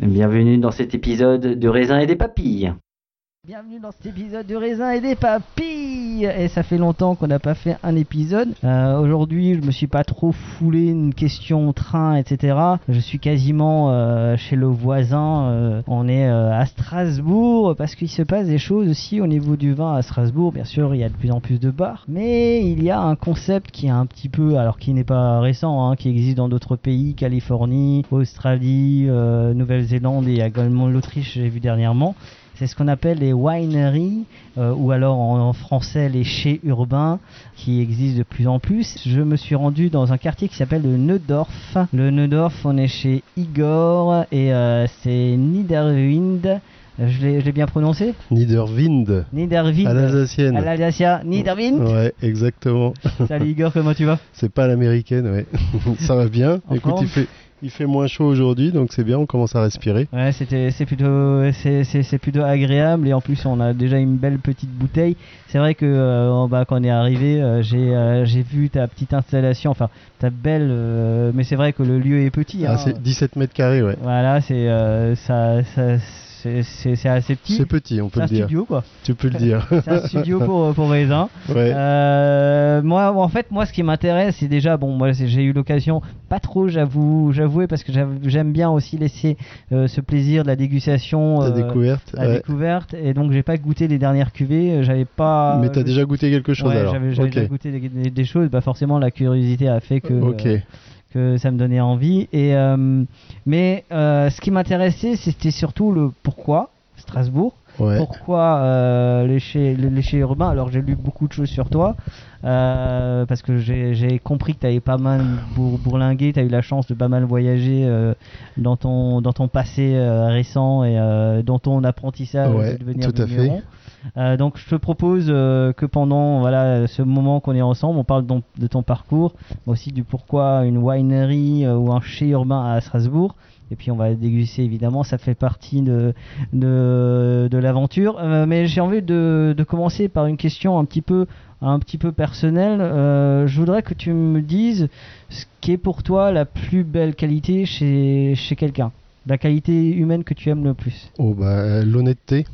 bienvenue dans cet épisode de raisin et des papilles. Bienvenue dans cet épisode de raisin et des papilles Et ça fait longtemps qu'on n'a pas fait un épisode. Euh, Aujourd'hui, je me suis pas trop foulé une question train, etc. Je suis quasiment euh, chez le voisin. euh, on est à Strasbourg parce qu'il se passe des choses aussi au niveau du vin à Strasbourg. Bien sûr, il y a de plus en plus de bars, mais il y a un concept qui est un petit peu, alors qui n'est pas récent, hein, qui existe dans d'autres pays, Californie, Australie, Nouvelle-Zélande et également l'Autriche. J'ai vu dernièrement. C'est ce qu'on appelle les wineries, euh, ou alors en, en français les chais urbains, qui existent de plus en plus. Je me suis rendu dans un quartier qui s'appelle le Neudorf. Le Neudorf, on est chez Igor, et euh, c'est Niederwind. Je l'ai je l'ai bien prononcé? Niederwind. Niederwind. À l'alsacienne. À l'Alsacien. Niederwind. Ouais, exactement. Salut Igor, comment tu vas? C'est pas l'américaine, ouais. ça va bien? En Écoute, il fait, il fait moins chaud aujourd'hui, donc c'est bien, on commence à respirer. Ouais, c'était c'est plutôt c'est plutôt agréable et en plus on a déjà une belle petite bouteille. C'est vrai que euh, bas quand on est arrivé, euh, j'ai euh, j'ai vu ta petite installation, enfin ta belle euh, mais c'est vrai que le lieu est petit Ah, hein. c'est 17 mètres carrés, ouais. Voilà, c'est ça ça c'est assez petit. C'est petit, on peut le dire. studio quoi. Tu peux le dire. C'est un studio pour pour raisin. ouais. Euh, moi, en fait, moi, ce qui m'intéresse, c'est déjà, bon, moi, j'ai eu l'occasion, pas trop, j'avoue, j'avouer, parce que j'aime bien aussi laisser euh, ce plaisir de la dégustation, Ta euh, découverte. la ouais. découverte, et donc j'ai pas goûté les dernières cuvées, j'avais pas. Mais t'as déjà goûté quelque chose Ouais, alors j'avais déjà goûté des, des- des choses, bah forcément la curiosité a fait que, Ok. Que ça me donnait envie. Et, euh, mais euh, ce qui m'intéressait, c'était surtout le pourquoi Strasbourg. Ouais. Pourquoi euh, les chais urbains Alors j'ai lu beaucoup de choses sur toi, euh, parce que j'ai compris que tu avais pas mal bour, bourlingué, tu as eu la chance de pas mal voyager euh, dans, ton, dans ton passé récent et dans ton apprentissage Ouais, de devenir tout à fait. Euh, donc je te propose euh, que pendant voilà ce moment qu'on est ensemble, on parle de ton parcours, aussi du pourquoi une winery euh, ou un chai urbain à Strasbourg. Et puis on va déguster évidemment, ça fait partie de, de, de l'aventure. Mais j'ai envie de, de commencer par une question un petit peu, un petit peu personnelle. Je voudrais que tu me dises ce qui est pour toi la plus belle qualité chez, chez quelqu'un. La qualité humaine que tu aimes le plus. Oh, bah, l'honnêteté,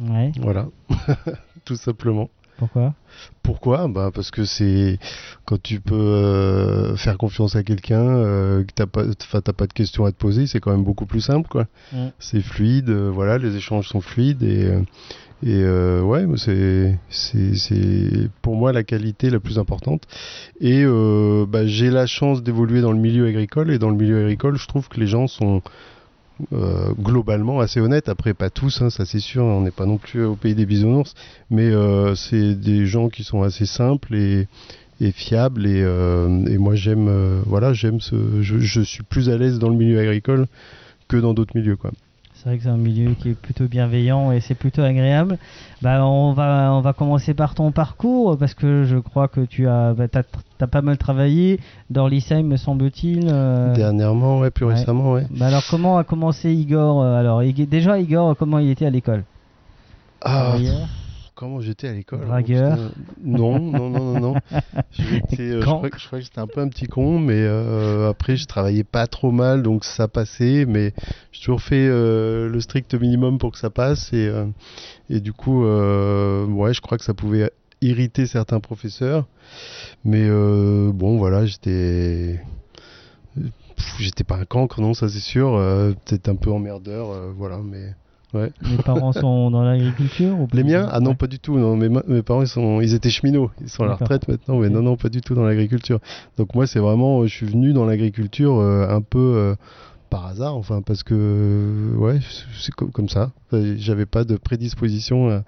Ouais. voilà. Tout simplement. Pourquoi? Pourquoi? Bah Parce que c'est quand tu peux euh, faire confiance à quelqu'un, euh, que pas, enfin, t'as pas de questions à te poser, c'est quand même beaucoup plus simple, quoi. C'est fluide, euh, voilà, les échanges sont fluides et, Et ouais, c'est, pour moi la qualité la plus importante. Et bah, j'ai la chance d'évoluer dans le milieu agricole. Et dans le milieu agricole, je trouve que les gens sont euh, globalement assez honnêtes. Après, pas tous, hein, ça c'est sûr. On n'est pas non plus au pays des bisounours. Mais euh, c'est des gens qui sont assez simples et, fiables. Et, euh, et moi, j'aime, voilà, j'aime ce, je, je suis plus à l'aise dans le milieu agricole que dans d'autres milieux, quoi. C'est vrai que c'est un milieu qui est plutôt bienveillant et c'est plutôt agréable. Bah, on va on va commencer par ton parcours parce que je crois que tu as bah, t'as pas mal travaillé dans l'ISEM me semble-t-il. euh. Dernièrement, ouais, plus ouais. récemment, ouais. Bah alors comment a commencé Igor euh, Alors déjà Igor comment il était à l'école? Ah, Comment j'étais à l'école Dragueur. Putain. Non, non, non, non, non. Euh, je, crois, que- je crois que j'étais un peu un petit con, mais euh, après je travaillais pas trop mal, donc ça passait. Mais j'ai toujours fait euh, le strict minimum pour que ça passe, et, et du coup, ouais, je crois que ça pouvait irriter certains professeurs. Mais bon, voilà, j'étais. J'étais pas un cancre, non, ça c'est sûr. Peut-être un peu emmerdeur, voilà, mais. Ouais. Les parents sont dans l'agriculture ou Les miens Ah non, pas du tout. Non, mes, parents, ils, sont, ils étaient cheminots. Ils sont à la retraite maintenant, mais non, non, pas du tout dans l'agriculture. Donc moi, c'est vraiment, je suis venu dans l'agriculture euh, un peu euh, par hasard, enfin, parce que, euh, ouais, c'est comme, comme ça. J'avais pas de prédisposition. euh,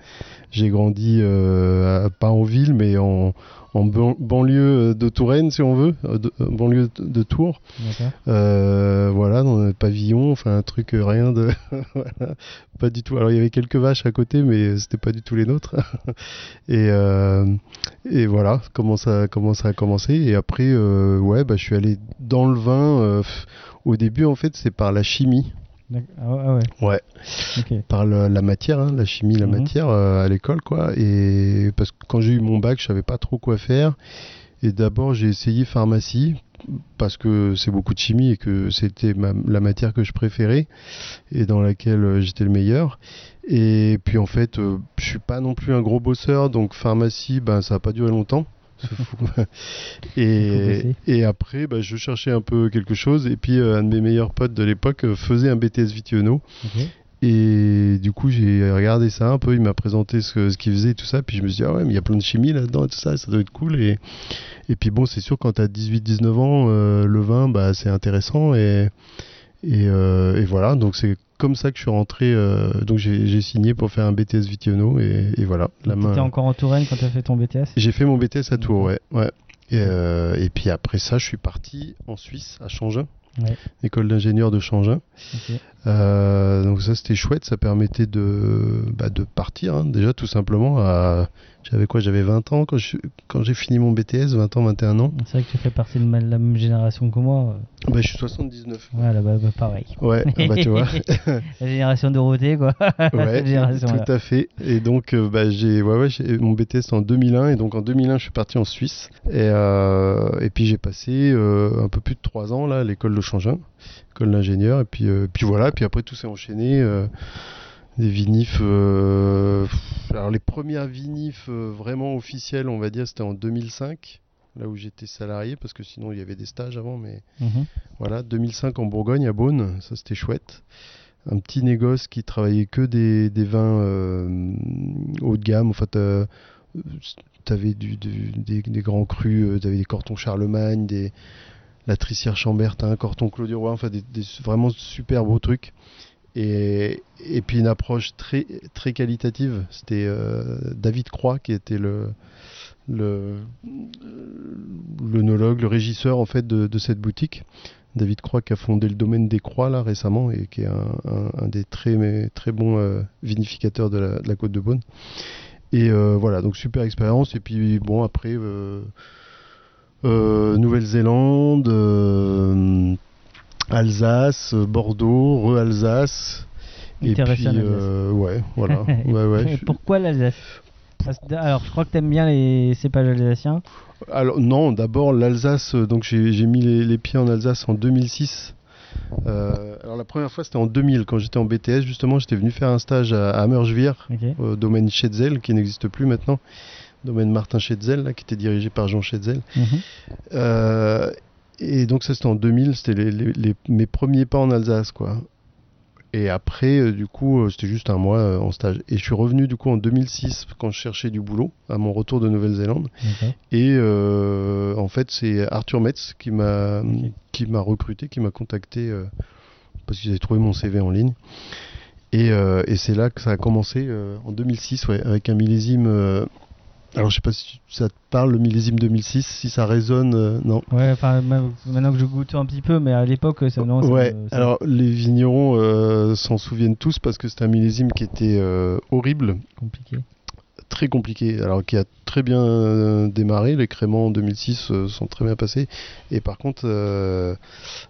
J'ai grandi euh, à- pas en ville, mais en, en ban- banlieue de Touraine, si on veut, euh, de- euh, banlieue de, de Tours. Euh, voilà, dans un pavillon, enfin un truc euh, rien de, voilà, pas du tout. Alors il y avait quelques vaches à côté, mais c'était pas du tout les nôtres. et euh, et voilà comment ça comment ça a commencé. Et après, ouais, bah je suis allé dans le vin. au début, en fait, c'est par la chimie. Ah ouais, ah ouais. Ouais. Par le- la matière, hein, la chimie, la Mhm. matière euh, à l'école, quoi. Et parce que quand j'ai eu mon bac, je savais pas trop quoi faire. Et d'abord, j'ai essayé pharmacie parce que c'est beaucoup de chimie et que c'était la matière que je préférais et dans laquelle euh, j'étais le meilleur. Et puis en fait, euh, je suis pas non plus un gros bosseur, donc pharmacie, ben ça a pas duré longtemps. Et, et après, bah, je cherchais un peu quelque chose. Et puis, euh, un de mes meilleurs potes de l'époque euh, faisait un BTS Vitiono. Et du coup, j'ai regardé ça un peu, il m'a présenté ce, ce qu'il faisait et tout ça, puis je me suis dit, ah ouais, mais il y a plein de chimie là-dedans et tout ça, ça doit être cool. Et, et puis bon, c'est sûr, quand tu as 18-19 ans, euh, le vin, bah, c'est intéressant. Et, et, euh, et voilà, donc c'est comme ça que je suis rentré, euh, donc j'ai signé pour faire un BTS Vitiono, et, et voilà, la Tu main. étais encore en Touraine quand tu as fait ton BTS J'ai fait mon BTS à Tours, ouais. ouais. Et, et puis après ça, je suis parti en Suisse, à Changin, Ouais. école d'ingénieur de Changin. Euh, donc ça c'était chouette, ça permettait de, bah, de partir hein, déjà tout simplement à... J'avais quoi? J'avais 20 ans quand je- quand j'ai fini mon BTS, 20 ans, 21 ans. C'est vrai que tu fais partie de ma- la même génération que moi. Bah, je suis 79. Voilà, bah, bah, pareil. Ouais, ah bah tu vois. La génération Dorothée, quoi. ouais, génération, tout à fait. Et donc euh, bah, j'ai ouais, ouais, j'ai- mon BTS en 2001 et donc en 2001 je suis parti en Suisse. Et, euh, et puis j'ai passé euh, un peu plus de 3 ans là à l'école de Changin, école d'ingénieur. Et puis, euh, puis voilà, puis après tout s'est enchaîné. euh, des vinifs. euh, alors les premières vinifs euh, vraiment officielles, on va dire, c'était en 2005, là où j'étais salarié, parce que sinon il y avait des stages avant, mais Mhm. voilà, 2005 en Bourgogne, à Beaune, ça c'était chouette. Un petit négoce qui travaillait que des, des vins euh, haut de gamme. En fait, tu avais du, du- des, des grands crus, tu avais des cortons Charlemagne, des, la Trissière Chambert, un corton Claude du Roi, enfin des, vraiment super beaux trucs. Et, et puis une approche très, très qualitative. C'était euh, David Croix qui était le, le, l'œnologue, le régisseur en fait de, cette boutique. David Croix qui a fondé le domaine des Croix là récemment et qui est un, des très, très bons euh, vinificateurs de la, côte de Beaune. Et euh, voilà, donc super expérience. Et puis bon, après, Nouvelle-Zélande, euh, Alsace, Bordeaux, re-Alsace. Et puis, euh, ouais, voilà. ouais, ouais, Et je- pourquoi l'Alsace Alors, je crois que tu aimes bien les cépages alsaciens. Alors non, d'abord l'Alsace, euh, donc j'ai mis les, les pieds en Alsace en 2006. Euh, alors la première fois c'était en 2000 quand j'étais en BTS justement, j'étais venu faire un stage à, à Hammerschwihr, Ok. au domaine Schetzel qui n'existe plus maintenant, domaine Martin Schetzel là, qui était dirigé par Jean Schetzel. Mhm. Euh, et donc ça c'était en 2000, c'était les, les- les- mes premiers pas en Alsace quoi. Et après, euh, du coup, euh, c'était juste un mois euh, en stage. Et je suis revenu du coup en 2006 quand je cherchais du boulot à mon retour de Nouvelle-Zélande. Et en fait, c'est Arthur Metz qui m'a qui m'a recruté, qui m'a contacté parce qu'ils avaient trouvé mon CV en ligne. Et, et c'est là que ça a commencé en 2006, ouais, avec un millésime. Alors je sais pas si ça te parle le millésime 2006, si ça résonne, euh, non. Ouais, enfin, maintenant que je goûte un petit peu, mais à l'époque, ça, non, ça ouais. me- ça- Alors les vignerons euh, s'en souviennent tous parce que c'était un millésime qui était euh, horrible, compliqué. très compliqué. Alors qui a très bien démarré, les créments en 2006 euh, sont très bien passés. Et par contre,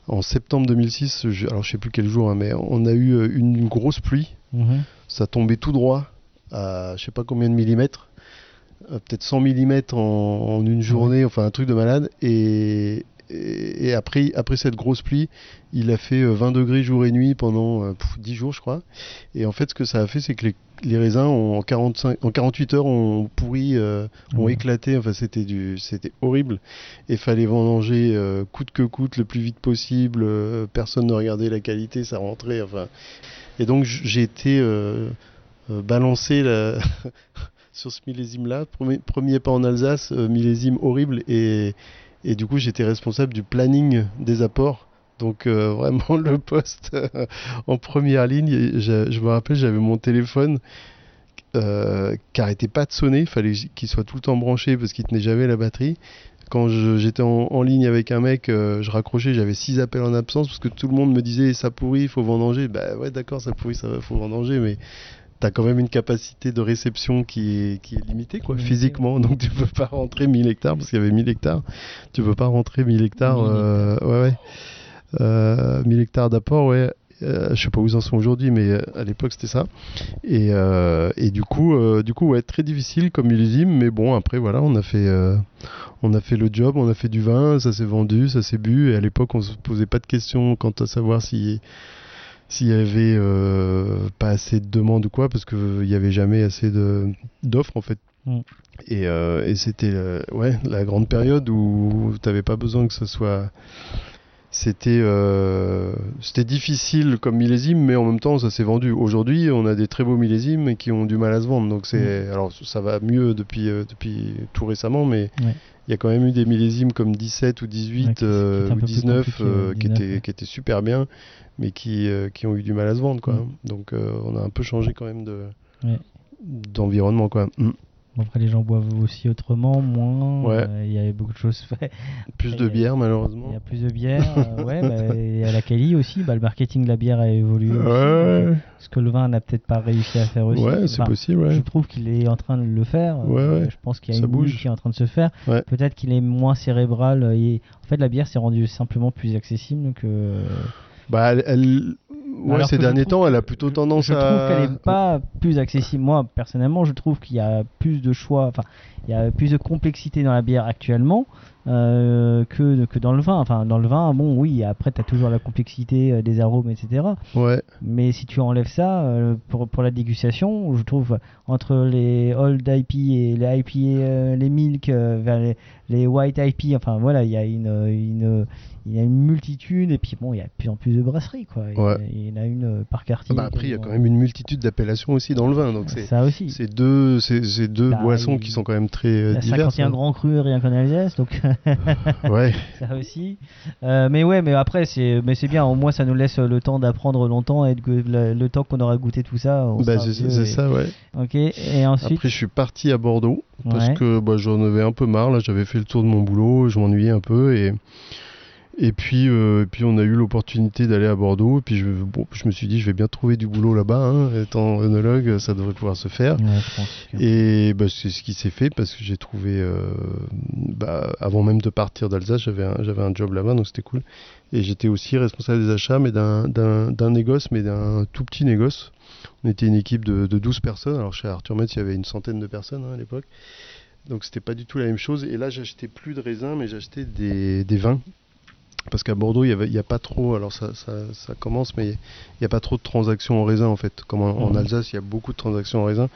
en septembre 2006, je, alors je sais plus quel jour, hein, mais on a eu une grosse pluie. Mhm. Ça tombait tout droit à je sais pas combien de millimètres, peut-être 100 millimètres en, en une journée, enfin un truc de malade. Et, et, et après, après cette grosse pluie, il a fait euh, 20 degrés jour et nuit pendant euh, pff, 10 jours, je crois. Et en fait, ce que ça a fait, c'est que les, les raisins ont, en, 45, en 48 heures ont pourri, euh, ont Ouais. éclaté. Enfin, c'était du, c'était horrible. Et fallait vendanger euh, coûte que coûte le plus vite possible. euh, personne ne regardait la qualité, ça rentrait. Enfin, et donc j'ai été euh, euh, balancé là, sur ce millésime-là. Premier, pas en Alsace, euh, millésime horrible. Et, et du coup, j'étais responsable du planning des apports. Donc euh, vraiment le poste euh, en première ligne. Je, me rappelle, j'avais mon téléphone euh, qui arrêtait pas de sonner. Il fallait qu'il soit tout le temps branché parce qu'il tenait jamais la batterie. Quand j'étais en, ligne avec un mec, je raccrochais, j'avais six appels en absence parce que tout le monde me disait ça pourrit, il faut vendanger. Bah ouais, d'accord, ça pourrit, ça faut vendanger, mais t'as quand même une capacité de réception qui est, qui est limitée, quoi, physiquement. Donc tu peux pas rentrer 1000 hectares parce qu'il y avait 1000 hectares. Tu peux pas rentrer 1000 hectares. 1000 euh, ouais, ouais. Euh, 1000 hectares d'apport, ouais. Euh, je sais pas où ils en sont aujourd'hui, mais euh, à l'époque c'était ça. Et, et du coup, du coup, ouais, très difficile comme millésime, mais bon, après voilà, on a fait, on a fait le job, on a fait du vin, ça s'est vendu, ça s'est bu. Et à l'époque, on se posait pas de questions quant à savoir si s'il y avait euh, pas assez de demandes ou quoi, parce qu'il y avait jamais assez de d'offres en fait. Mm. Et, euh, et c'était euh, ouais la grande période où t'avais pas besoin que ce soit c'était euh, c'était difficile comme millésime, mais en même temps ça s'est vendu. Aujourd'hui, on a des très beaux millésimes qui ont du mal à se vendre. Donc c'est alors ça va mieux depuis euh, depuis tout récemment, mais il Ouais. y a quand même eu des millésimes comme 17 ou 18 Ouais, qui- qui euh, étaient un ou peu plus 19 compliqués, euh, ouais, qui 19, étaient ouais. qui étaient super bien, mais qui euh, qui ont eu du mal à se vendre quoi. Mm. Donc euh, on a un peu changé quand même de d'environnement quoi. Mm. Bon, après, les gens boivent aussi autrement, moins. Ouais. euh, Il y a beaucoup de choses faites. Plus de bière Il malheureusement. y a plus de bière. euh, ouais, bah, et à la Cali aussi. Bah, le marketing de la bière a évolué. aussi. Ouais, Ce que le vin n'a peut-être pas réussi à faire aussi. ouais, c'est Enfin, possible. Ouais. Je trouve qu'il est en train de le faire. Ouais. Je pense qu'il y a Ça une bouge. qui est en train de se faire. Peut-être qu'il est moins cérébral. euh, et... En fait, la bière s'est rendue simplement plus accessible que. Bah, elle, elle- ouais, ces je derniers trouve temps, elle a plutôt tendance je à. trouve qu'elle n'est pas plus accessible. Moi, personnellement, je trouve qu'il y a plus de choix, enfin, il y a plus de complexité dans la bière actuellement euh, que, que dans le vin. Enfin, dans le vin, bon, oui, après, tu as toujours la complexité euh, des arômes, etc. Ouais. Mais si tu enlèves ça, euh, pour, pour la dégustation, je trouve, entre les old IP et les IP, les milk, vers les, les white IP, enfin, voilà, il y a une. une il y a une multitude et puis bon il y a de plus en plus de brasseries quoi il y Ouais. en a une par quartier Ah bah, après, il y a quand même une multitude d'appellations aussi dans le vin. Donc c'est ça aussi c'est deux, c'est c'est deux Bah, boissons qui sont quand même très euh, Il y a diverses. 51 hein. grands crus rien qu'en Alsace, donc Ouais. ça aussi. Euh, mais ouais, mais après c'est, mais c'est bien. Au moins ça nous laisse le temps d'apprendre longtemps et de, le, temps qu'on aura goûté tout ça. Bah, c'est vieux c'est et- ça, ouais. Ok. Et ensuite. Après, je suis parti à Bordeaux parce Ouais. que bah, j'en avais un peu marre. Là, j'avais fait le tour de mon boulot, je m'ennuyais un peu et et puis euh, et puis on a eu l'opportunité d'aller à Bordeaux. Et puis je, bon, je me suis dit, je vais bien trouver du boulot là-bas. Hein, étant œnologue, ça devrait pouvoir se faire. Ouais, je pense que- Et bah, c'est ce qui s'est fait parce que j'ai trouvé, euh, bah, avant même de partir d'Alsace, j'avais un, job là-bas, donc c'était cool. Et j'étais aussi responsable des achats, mais d'un, négoce, mais d'un tout petit négoce. On était une équipe de, de 12 personnes. Alors chez Arthur Metz, il y avait une centaine de personnes hein, à l'époque. Donc c'était pas du tout la même chose. Et là, j'achetais plus de raisins, mais j'achetais des, des vins. Parce qu'à Bordeaux, il n'y a pas trop, alors ça, ça, ça commence, mais il n'y a pas trop de transactions en raisin en fait. Comme en, en Mhm. Alsace, il y a beaucoup de transactions en raisin.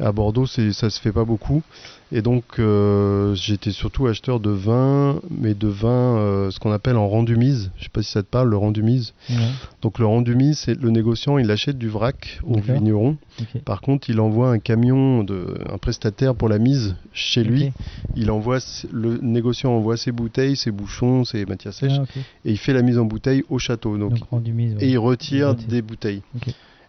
À Bordeaux, ça se fait pas beaucoup. Et donc, euh, j'étais surtout acheteur de vin, mais de vin, euh, ce qu'on appelle en rendu mise. Je sais pas si ça te parle, le rendu mise. Donc, le rendu mise, c'est le négociant, il achète du vrac au vigneron. Par contre, il envoie un camion, de, un prestataire pour la mise chez lui. Il envoie, le négociant envoie ses bouteilles, ses bouchons, ses matières sèches, Ah, et il fait la mise en bouteille au château. Donc, Donc rendu mise. ouais. et il retire Il retire. des bouteilles.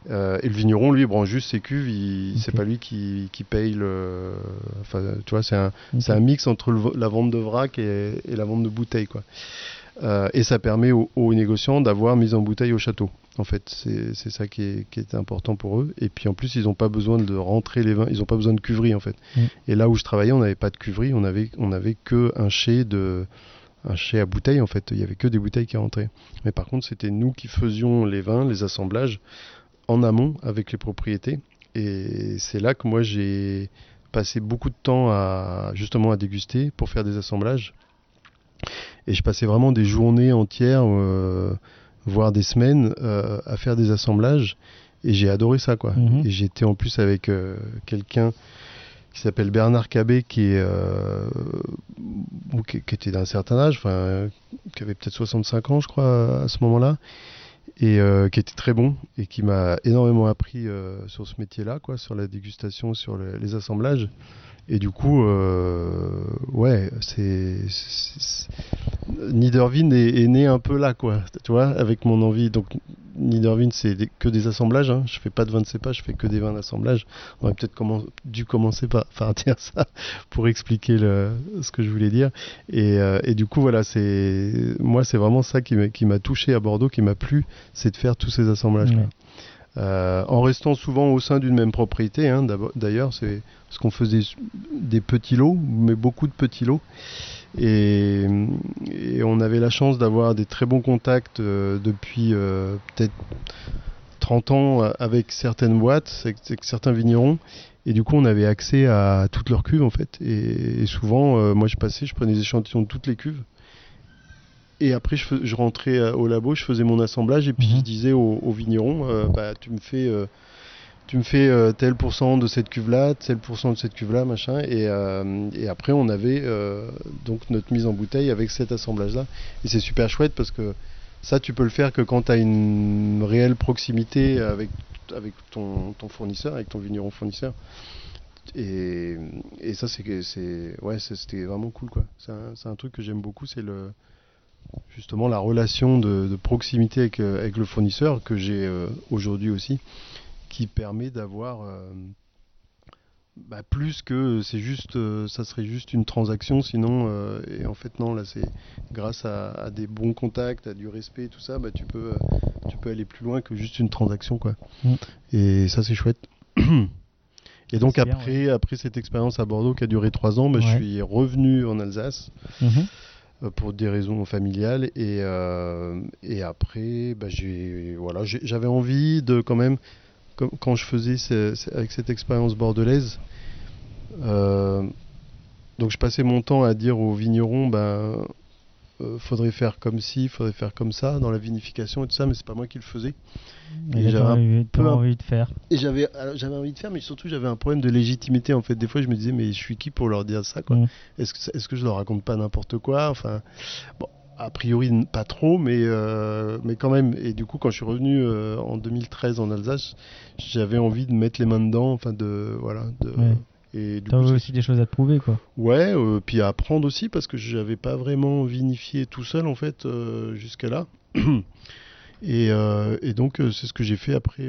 Ok. Euh, et le vigneron, lui, branche juste ses cuves. C'est pas lui qui, qui paye le. Enfin, tu vois, c'est un, Ok. c'est un mix entre le la vente de vrac et, et la vente de bouteilles, quoi. Euh, et ça permet aux, aux négociants d'avoir mise en bouteille au château. En fait, c'est ça qui est, qui est important pour eux. Et puis en plus, ils n'ont pas besoin de rentrer les vins. Ils n'ont pas besoin de cuverie, en fait. Mm. Et là où je travaillais, on n'avait pas de cuverie. On avait, on avait que un chai de un chai à bouteille en fait, il y avait que des bouteilles qui rentraient. Mais par contre, c'était nous qui faisions les vins, les assemblages en amont avec les propriétés. Et c'est là que moi j'ai passé beaucoup de temps à justement à déguster pour faire des assemblages. Et je passais vraiment des journées entières, euh, voire des semaines, euh, à faire des assemblages. Et j'ai adoré ça, quoi. Mhm. Et j'étais en plus avec euh, quelqu'un qui s'appelle Bernard Cabé, qui, est, qui, qui était d'un certain âge, enfin, qui avait peut-être 65 ans, je crois, à ce moment-là, et euh, qui était très bon et qui m'a énormément appris euh, sur ce métier-là, quoi, sur la dégustation, sur le- les assemblages. Et du coup, euh, ouais, c'est. Niedervin est, né un peu là, quoi, tu vois, avec mon envie. Donc, Niedervin, c'est que des assemblages. Hein. Je fais pas de vin de cépage, je fais que des vins d'assemblage. On aurait peut-être dû commencer par, par dire ça pour expliquer ce que je voulais dire. Et, euh, et du coup, voilà, c'est moi, c'est vraiment ça qui m'a- touché à Bordeaux, qui m'a plu, c'est de faire tous ces assemblages. Ouais. Euh, en restant souvent au sein d'une même propriété, hein, d'ailleurs, c'est parce qu'on faisait des petits lots, mais beaucoup de petits lots. Et, on avait la chance d'avoir des très bons contacts euh, depuis euh, peut-être 30 ans avec certaines boîtes, avec, certains vignerons. Et du coup, on avait accès à toutes leurs cuves en fait. Et, et souvent, moi je passais, je prenais des échantillons de toutes les cuves. Et après, je, rentrais euh, au labo, je faisais mon assemblage et puis Mhm. je disais au, au vigneron, euh, bah, tu me fais, euh, tu me fais euh, tel pourcent de cette cuve-là, tel pourcent de cette cuve-là, machin. Et, et après, on avait donc notre mise en bouteille avec cet assemblage-là. Et c'est super chouette parce que ça, tu peux le faire que quand tu as une réelle proximité avec, avec ton, ton fournisseur, avec ton vigneron fournisseur. Et, et ça, c'est ouais, c'était vraiment cool quoi. C'est un, c'est un truc que j'aime beaucoup, c'est le justement la relation de, de proximité avec, euh, avec le fournisseur que j'ai euh, aujourd'hui aussi, qui permet d'avoir euh, bah, plus que c'est juste, ça serait juste une transaction, sinon euh, et en fait non là c'est grâce à, à des bons contacts, à du respect et tout ça, bah, tu peux tu peux aller plus loin que juste une transaction quoi. Mm. Et ça c'est chouette. Et donc bien, après, après cette expérience à Bordeaux qui a duré trois ans, bah, je suis revenu en Alsace Mhm. Euh, pour des raisons familiales et, euh, et après bah, j'ai voilà j'avais envie de quand même quand je faisais avec cette expérience bordelaise euh, donc je passais mon temps à dire aux vignerons ben euh, faudrait faire comme ci faudrait faire comme ça dans la vinification et tout ça mais c'est pas moi qui le faisais Et j'avais envie, un- envie de faire. et j'avais j'avais envie de faire mais surtout j'avais un problème de légitimité en fait des fois je me disais mais je suis qui pour leur dire ça quoi? Mm. est-ce que, est-ce que je leur raconte pas n'importe quoi? Enfin, bon, a priori pas trop, mais, euh, mais quand même. Et du coup, quand je suis revenu euh, en 2013 en Alsace, j'avais envie de mettre les mains dedans, enfin de voilà. De, Ouais. Et du T'as coup, c'est- aussi des choses à te prouver, quoi. ouais, euh, puis à apprendre aussi parce que j'avais pas vraiment vinifié tout seul en fait euh, jusqu'à là. et, euh, et donc c'est ce que j'ai fait après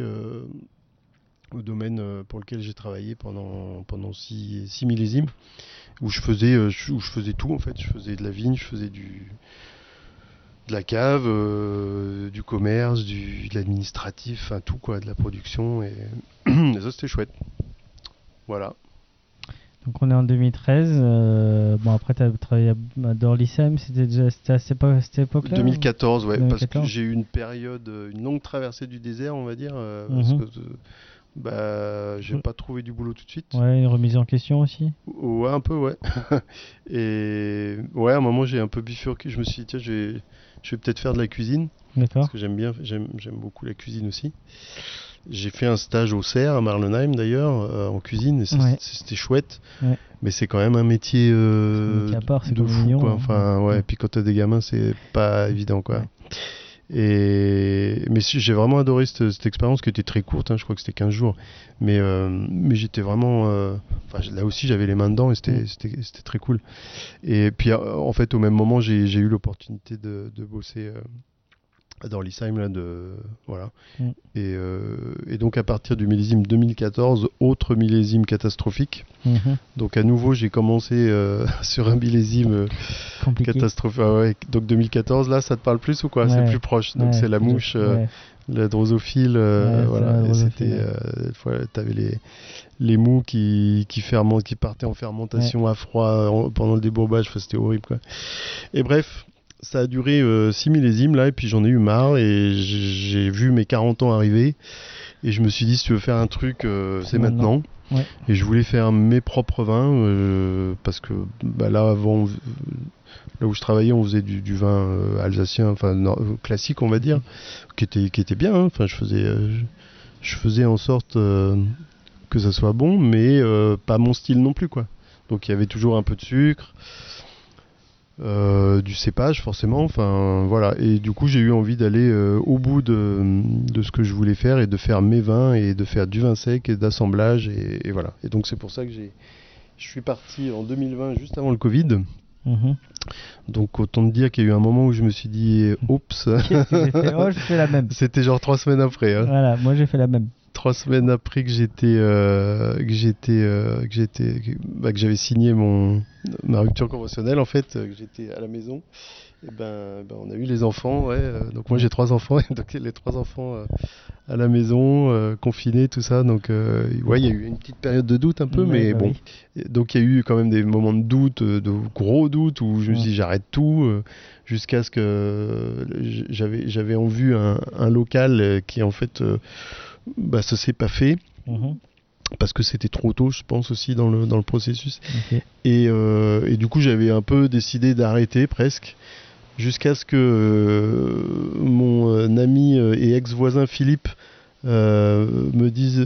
au domaine pour lequel j'ai travaillé pendant pendant six, six millésimes où je faisais où je faisais tout en fait. Je faisais de la vigne, je faisais du de la cave, du commerce, du, de l'administratif, enfin tout quoi, de la production et, et ça c'était chouette. Voilà. Donc on est en 2013. euh, bon après t'as travaillé à, Dorlisem, c'était déjà c'était à cette époque- cette époque-là. 2014, ouais, parce que 2014. j'ai eu une période, euh, une longue traversée du désert, on va dire, euh, Mhm. parce que bah, j'ai Mm. pas trouvé du boulot tout de suite. Ouais, une remise en question aussi? Ouais, un peu, ouais. Et ouais, à un moment, j'ai un peu bifurqué. Je me suis dit, tiens, je vais, je vais peut-être faire de la cuisine. D'accord. Parce que j'aime bien, j'aime, beaucoup la cuisine aussi. J'ai fait un stage au CERF à Marlenheim d'ailleurs, euh, en cuisine, et Ouais. c'était chouette. Ouais. Mais c'est quand même un métier, euh, un métier à part, c'est de fou. quoi. hein. Enfin, ouais, Ouais. puis quand t'as des gamins, c'est pas évident. quoi. Et mais j'ai vraiment adoré cette, expérience qui était très courte, hein, je crois que c'était 15 jours. Mais, euh, mais j'étais vraiment. euh, là aussi, j'avais les mains dedans et c'était, très cool. Et puis, euh, en fait, au même moment, j'ai, eu l'opportunité de, de bosser dans l'ISAIM. Là, de, voilà. Mm. Et, euh, et donc, à partir du millésime 2014, autre millésime catastrophique. Mhm. Donc, à nouveau, j'ai commencé euh, sur un millésime. euh. Catastrophe. ah ouais. Donc 2014, là, ça te parle plus ou quoi? C'est plus proche. Donc Ouais, c'est la mouche, euh, la drosophile. voilà. c'était, t'avais les les mous qui qui fermentent, qui partaient en fermentation à froid en- pendant le débourbage. Enfin, c'était horrible quoi. Et bref. Ça a duré 6 millésimes là, et puis j'en ai eu marre, et j'ai vu mes 40 ans arriver, et je me suis dit, si tu veux faire un truc, euh, c'est maintenant. maintenant. Ouais. Et je voulais faire mes propres vins, euh, parce que bah, là, avant, euh, là où je travaillais, on faisait du, du vin euh, alsacien, enfin euh, classique, on va dire, qui était, qui était bien. hein. Enfin, je faisais, euh, je, faisais en sorte euh, que ça soit bon, mais euh, pas mon style non plus, quoi. Donc il y avait toujours un peu de sucre. Euh, du cépage forcément enfin voilà et du coup j'ai eu envie d'aller euh, au bout de, de ce que je voulais faire et de faire mes vins et de faire du vin sec et d'assemblage et, et voilà et donc c'est pour ça que j'ai je suis parti en 2020 juste avant le Covid Mhm. donc autant te dire qu'il y a eu un moment où je me suis dit oups j'ai fait Oh, je fais la même. c'était genre trois semaines après hein. Voilà, moi j'ai fait la même. Trois semaines après que j'étais euh, que j'étais euh, que j'étais que, bah, que j'avais signé mon ma rupture conventionnelle en fait euh, que j'étais à la maison et ben, ben, on a eu les enfants ouais euh, donc moi j'ai trois enfants donc les trois enfants euh, à la maison euh, confinés tout ça donc euh, ouais il y a eu une petite période de doute un peu mais bah bon. oui. Donc il y a eu quand même des moments de doute, de gros doutes où je me suis dit j'arrête tout jusqu'à ce que j'avais j'avais en vue un, un local qui en fait bah, ça s'est pas fait. Mhm. parce que c'était trop tôt je pense aussi dans le dans le processus. Et, euh, et du coup j'avais un peu décidé d'arrêter presque jusqu'à ce que euh, mon euh, ami euh, et ex-voisin Philippe me dise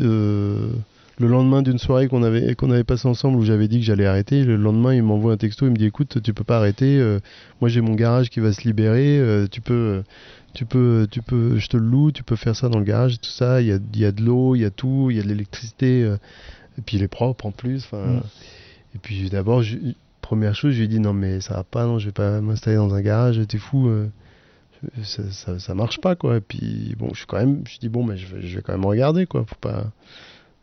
le lendemain d'une soirée qu'on avait qu'on avait passé ensemble où j'avais dit que j'allais arrêter le lendemain il m'envoie un texto il me dit écoute tu peux pas arrêter euh, moi j'ai mon garage qui va se libérer euh, tu peux tu peux tu peux je te le loue tu peux faire ça dans le garage tout ça il y a, y a de l'eau il y a tout il y a de l'électricité euh, et puis il est propre en plus enfin Mm. et puis d'abord première chose je lui ai dit non mais ça va pas non je vais pas m'installer dans un garage t'es fou euh, ça, ça, ça marche pas quoi. Et puis bon je suis quand même je dis bon mais je vais, je vais quand même regarder quoi faut pas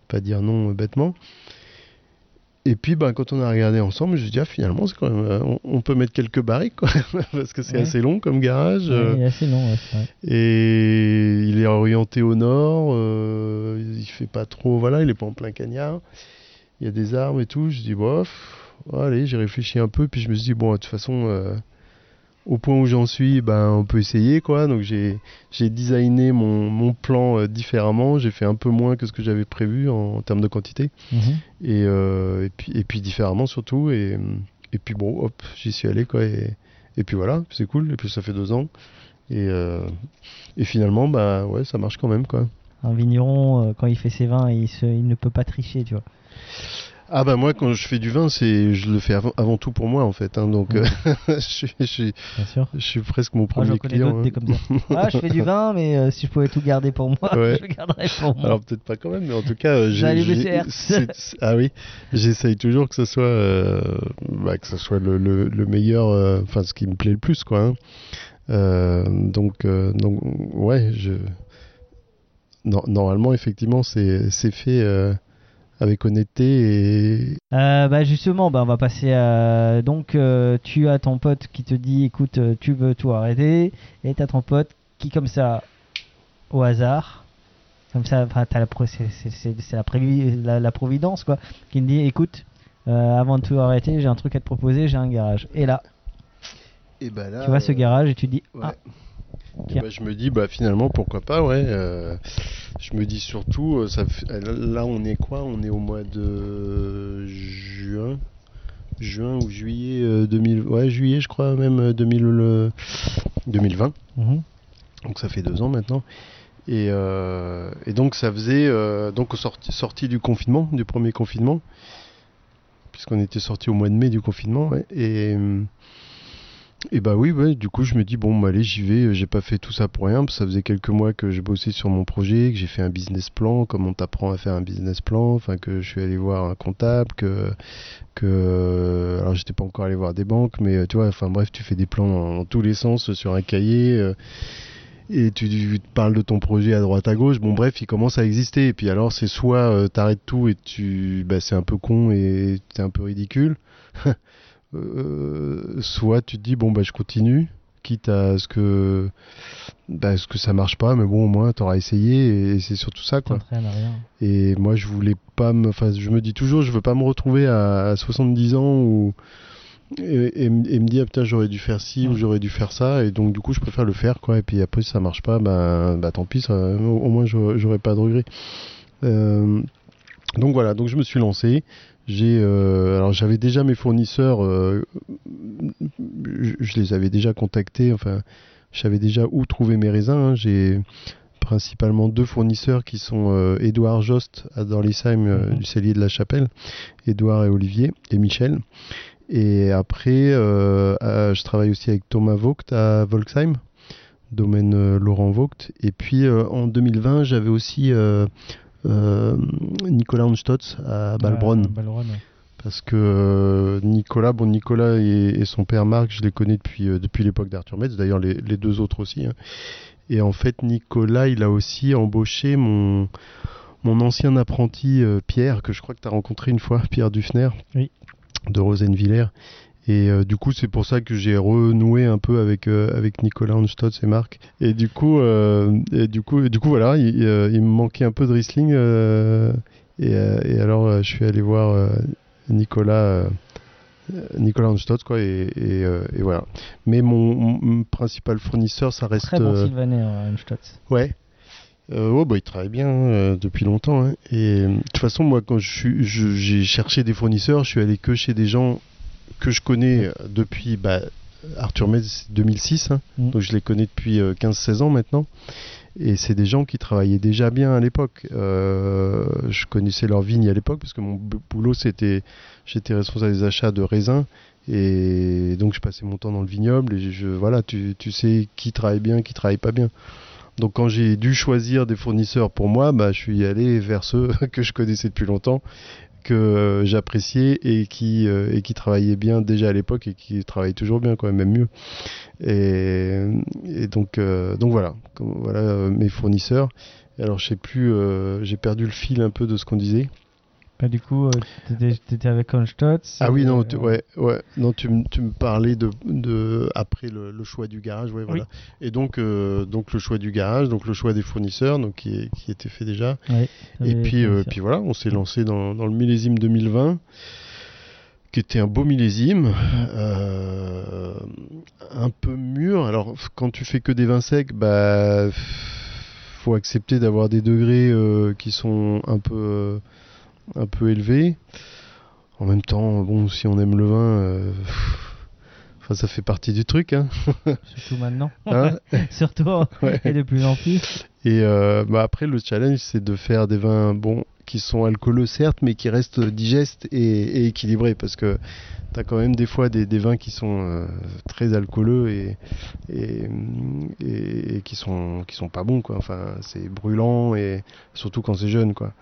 pas dire non euh, bêtement. Et puis ben, quand on a regardé ensemble je me dis ah finalement c'est quand même euh, on, on peut mettre quelques barriques quoi parce que c'est Ouais. assez long comme garage Ouais, il est assez long, ouais, et il est orienté au nord il fait pas trop voilà il est pas en plein cagnard. Il y a des arbres et tout je dis bof allez j'ai réfléchi un peu puis je me suis dit bon de toute façon euh, au point où j'en suis ben on peut essayer quoi. Donc j'ai j'ai designé mon, mon plan euh, différemment. J'ai fait un peu moins que ce que j'avais prévu en, en termes de quantité. Mhm. et, euh, et puis et puis différemment surtout. Et et puis bon hop j'y suis allé quoi. Et, et puis voilà c'est cool. Et puis ça fait deux ans. Et et finalement bah ouais ça marche quand même quoi. Un vigneron, quand il fait ses vins, il, se, il ne peut pas tricher, tu vois. Ah bah moi quand je fais du vin c'est je le fais avant, avant tout pour moi en fait hein, donc euh, je, suis, je, suis, Bien sûr. je suis presque mon Moi, premier j'en connais client hein. des comme ça. Ah, je fais du vin, mais euh, si je pouvais tout garder pour moi, Ouais. je le garderais pour moi. Alors peut-être pas quand même, mais en tout cas, euh, J'ai ah oui, j'essaye toujours que ce soit, euh, bah, que ce soit le, le- le meilleur, enfin ce qui me plaît le plus, quoi. hein. Donc, donc, ouais, je, no- normalement, effectivement, c'est c'est fait avec honnêteté et Euh, bah justement, bah on va passer à... Donc, euh, tu as ton pote qui te dit, écoute, euh, tu veux tout arrêter, et t'as ton pote qui, comme ça, au hasard, comme ça, enfin, t'as la, pro- c'est, la, la, la providence, quoi, qui me dit, écoute, euh, avant de tout arrêter, j'ai un truc à te proposer, j'ai un garage. Et là, et bah là, tu vois ce garage et tu dis, Ouais. ah. Bah, je me dis, bah, finalement, pourquoi pas, ouais. euh, je me dis surtout, euh, ça fait- là, on est quoi On est au mois de juin. juin ou juillet 2000, ouais, juillet, je crois même 2000, 2020. Mhm. Donc ça fait deux ans maintenant. Et, et donc ça faisait donc sorti, sortie du confinement, du premier confinement, puisqu'on était sorti au mois de mai du confinement. Ouais, et et bah oui, du coup je me dis bon bah, allez j'y vais, j'ai pas fait tout ça pour rien, parce que ça faisait quelques mois que j'ai bossé sur mon projet, que j'ai fait un business plan, comme on t'apprend à faire un business plan, enfin que je suis allé voir un comptable, que que alors j'étais pas encore allé voir des banques, mais tu vois, enfin bref tu fais des plans dans, tous les sens sur un cahier. Euh, et tu, parles de ton projet à droite à gauche, bon bref, il commence à exister. Et puis alors c'est soit euh, t'arrêtes tout et tu, bah, c'est un peu con et c'est un peu ridicule, Euh, soit tu te dis bon bah je continue, quitte à ce que bah, ce que ça marche pas, mais bon au moins t'auras essayé et c'est surtout ça quoi. Et moi je voulais pas me, enfin je me dis toujours je veux pas me retrouver à, 70 ans ou et, me dire putain j'aurais dû faire ci ou j'aurais dû faire ça et donc du coup je préfère le faire quoi et puis après si ça marche pas bah, bah tant pis ça, au, moins j'aurais pas de regrets. Euh, donc voilà donc je me suis lancé j'ai, euh, alors j'avais déjà mes fournisseurs, euh, je, les avais déjà contactés, enfin, je savais déjà où trouver mes raisins. Hein. J'ai principalement deux fournisseurs qui sont Edouard euh, Jost à Dorlisheim, mhm. du cellier de la Chapelle, Edouard et Olivier, et Michel. Et après, je travaille aussi avec Thomas Vogt à Volksheim, domaine Laurent Vogt. Et puis en 2020, j'avais aussi euh, Nicolas Onstotz à Balbronn. Parce que euh, Nicolas, bon Nicolas et, son père Marc, je les connais depuis, euh, depuis l'époque d'Arthur Metz, d'ailleurs les, deux autres aussi. Hein. Et en fait, Nicolas, il a aussi embauché mon, mon ancien apprenti Pierre, que je crois que tu as rencontré une fois, Pierre Dufner, de Rosenvillers. Et euh, du coup, c'est pour ça que j'ai renoué un peu avec, euh, avec Nicolas Onstotz et Marc. Et du coup, euh, et du coup, du coup voilà, il, me manquait un peu de Riesling. Et, et, alors, je suis allé voir Nicolas. Nicolas quoi et, et, voilà mais mon, principal fournisseur ça reste très bon Sylvaner ouais oh, bah, il travaille bien depuis longtemps. Hein. Et de toute façon, moi, quand j'ai cherché des fournisseurs, je suis allé que chez des gens que je connais euh, depuis bah, Arthur Metz 2006, hein. mm. donc je les connais depuis 15-16 euh, ans maintenant. Et c'est des gens qui travaillaient déjà bien à l'époque. Euh, je connaissais leur vigne à l'époque parce que mon boulot c'était, j'étais responsable des achats de raisins et donc je passais mon temps dans le vignoble et je, voilà, tu, tu sais qui travaille bien, qui travaille pas bien. Donc quand j'ai dû choisir des fournisseurs pour moi, bah, je suis allé vers ceux que je connaissais depuis longtemps que euh, j'appréciais et qui euh, et qui travaillait bien déjà à l'époque et qui travaille toujours bien quand même mieux. Et, donc euh, donc voilà. Voilà mes fournisseurs. Alors je sais plus j'ai perdu le fil un peu de ce qu'on disait bah, du coup, euh, tu étais, avec Onstotz Ah oui, non, tu, ouais, ouais, non, tu, tu me parlais de, de après le, choix du garage, ouais, voilà. Et donc, euh, donc le choix du garage, donc le choix des fournisseurs, donc qui, qui était fait déjà. et puis, euh, puis voilà, on s'est lancé dans, dans, le millésime 2020 qui était un beau millésime, un peu mûr. Alors, quand tu fais que des vins secs, bah, faut accepter d'avoir des degrés qui sont un peu un peu élevé. En même temps, bon, si on aime le vin, euh, enfin, ça fait partie du truc. Hein. Surtout maintenant. Hein Surtout et de plus en plus. Et euh, bah après, le challenge, c'est de faire des vins bons qui sont alcooleux certes, mais qui restent digestes et, équilibrés, parce que tu as quand même des fois des, vins qui sont euh, très alcooleux et, et, qui sont qui sont pas bons quoi. Enfin, c'est brûlant et surtout quand c'est jeune quoi.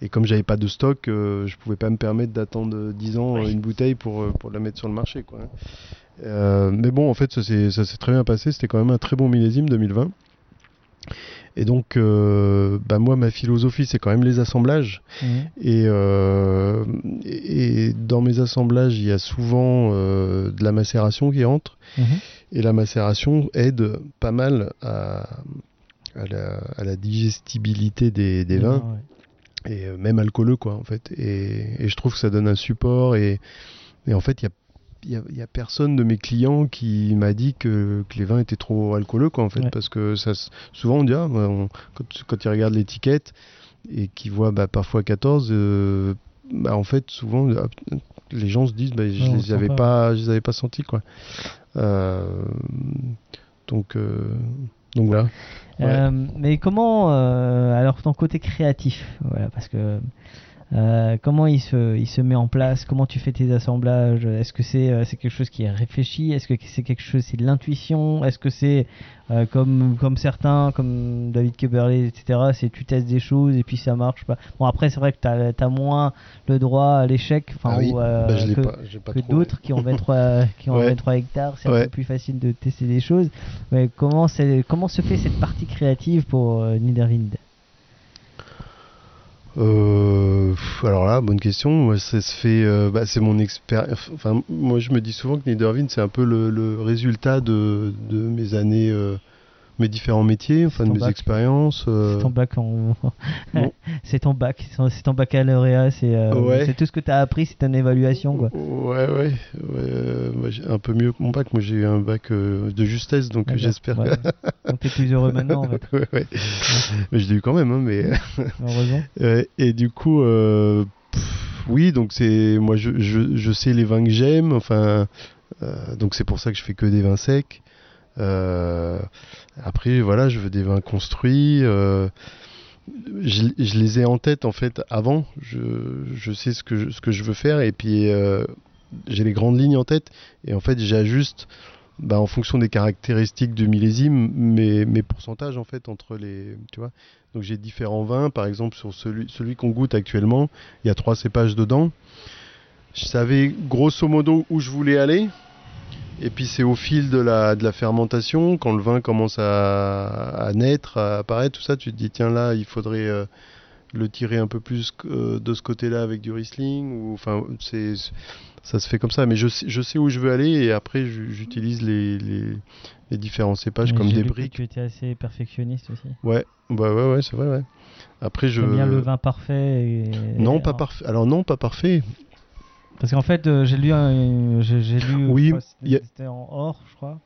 Et comme j'avais pas de stock, euh, je pouvais pas me permettre d'attendre 10 ans une bouteille pour, euh, pour la mettre sur le marché quoi. mais bon, en fait, ça s'est très bien passé. C'était quand même un très bon millésime 2020. Et donc, euh, bah moi, ma philosophie, c'est quand même les assemblages. Mmh. Euh, et, et, dans mes assemblages, il y a souvent euh, de la macération qui entre. Mmh. Et la macération aide pas mal à, à, la, digestibilité des, des vins. Et même alcooleux, quoi, en fait. Et, et, je trouve que ça donne un support. Et, et en fait, il y a il n'y a, personne de mes clients qui m'a dit que, que, les vins étaient trop alcooleux, quoi, en fait, parce que ça, souvent on dit, ah, quand, quand, ils regardent l'étiquette et qu'ils voient bah, parfois 14, euh, bah, en fait, souvent, euh, les gens se disent, bah, je on les avais pas. pas, je les avais pas sentis, quoi. Euh, donc, euh, donc voilà. Ouais. Mais comment, alors ton côté créatif, voilà, parce que euh, comment il se, il se met en place, comment tu fais tes assemblages, est-ce que c'est euh, c'est quelque chose qui est réfléchi, est-ce que c'est quelque chose, c'est de l'intuition, est-ce que c'est euh, comme, comme certains, comme David Keberley, etc., c'est tu testes des choses et puis ça marche pas? Bon après c'est vrai que tu as, moins le droit à l'échec, Ah oui, euh, bah, que, d'autres qui ont 23, qui ont Ouais. 23 hectares, c'est un peu plus facile de tester des choses. Mais comment, comment se fait cette partie créative pour Niederwind? Euh, alors là, bonne question. Moi, ça se fait. euh, bah, c'est mon expérience. Enfin, moi, je me dis souvent que Niederwind, c'est un peu le, le résultat de, de mes années, euh, mes différents métiers, enfin de mes bac. expériences. euh, C'est ton bac en. C'est ton bac, c'est ton- ton baccalauréat, c'est euh, Ouais. c'est tout ce que tu as appris, c'est une évaluation quoi. Ouais, ouais. ouais, euh, moi, un peu mieux que mon bac. Moi, j'ai eu un bac euh, de justesse, donc D'accord, j'espère. ouais. Donc t'es plus heureux maintenant en fait, ouais, ouais. Mais je l'ai eu quand même, hein, mais. heureusement. Et du coup, pff, oui, donc c'est moi je, je, je sais les vins que j'aime, enfin, donc c'est pour ça que je fais que des vins secs. Après, voilà, je veux des vins construits. Je, les ai en tête en fait avant. Je, sais ce que je, veux faire et puis euh, j'ai les grandes lignes en tête et en fait j'ajuste bah, en fonction des caractéristiques du millésime mes, mes pourcentages en fait entre les tu vois. Donc j'ai différents vins. Par exemple sur celui qu'on goûte actuellement il y a trois cépages dedans. Je savais grosso modo où je voulais aller et puis c'est au fil de la, de la fermentation quand le vin commence à, à naître à apparaître tout ça tu te dis tiens là il faudrait euh, le tirer un peu plus euh, de ce côté-là avec du Riesling ou enfin c'est ça se fait comme ça. Mais je sais, je sais où je veux aller et après ju- j'utilise les, les, les différents cépages Mais comme des briques. Tu étais assez perfectionniste aussi. ouais. Bah ouais ouais c'est vrai ouais. Après je bien le vin parfait. et- non pas parfait. Alors non pas parfait Parce qu'en fait, euh, j'ai lu, un- j'ai j'ai lu, Oui, je y a- c'était en or, je crois.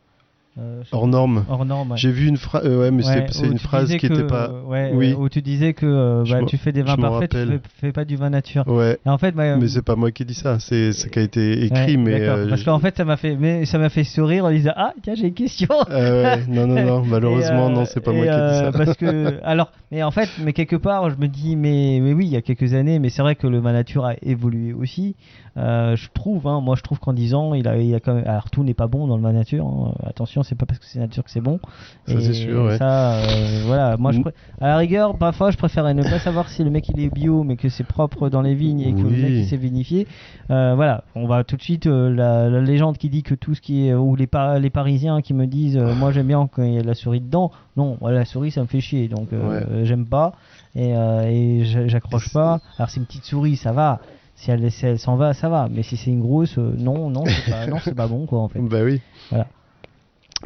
Euh, je sais hors norme Hors norme. ouais. j'ai vu une phrase ouais mais Ouais, c'est- c'est où une tu phrase disais qui que, était pas euh, ouais, Oui. euh, où tu disais que euh, Je bah, m'en- tu fais des vins m'en parfaits, tu rappelle. fais, fais pas du vin nature. ouais Et en fait, bah, mais c'est pas moi qui dis ça c'est ce qui a été écrit ouais, mais d'accord. euh, parce je- qu'en fait, ça m'a fait, mais ça m'a fait sourire en disant ah tiens j'ai une question. Euh, ouais, non non non malheureusement Et, euh, non c'est pas moi et, qui ai dit euh, ça Parce que, alors, mais en fait, mais quelque part, je me dis, mais, mais oui, il y a quelques années, mais c'est vrai que le vin nature a évolué aussi. Euh, je trouve, hein, moi je trouve qu'en 10 ans, il a, il a quand même. Alors tout n'est pas bon dans le nature. hein. Attention, c'est pas parce que c'est nature que c'est bon. Ça, c'est sûr, ouais. Ça, euh, voilà. Moi, je Mm. à la rigueur, parfois, je préférais ne pas savoir si le mec il est bio, mais que c'est propre dans les vignes et que le Oui. mec il s'est vinifié. Euh, voilà, on va tout de suite la, la légende qui dit que tout ce qui est ou les, Par- les Parisiens qui me disent, moi j'aime bien quand il y a de la souris dedans. Non, la souris ça me fait chier, donc Ouais. j'aime pas et, et j'a- j'accroche pas. Alors c'est une petite souris, ça va. Si elle, si elle s'en va, ça va. Mais si c'est une grosse, euh, non, non, c'est pas, non, c'est pas bon quoi en fait. Bah oui. Voilà.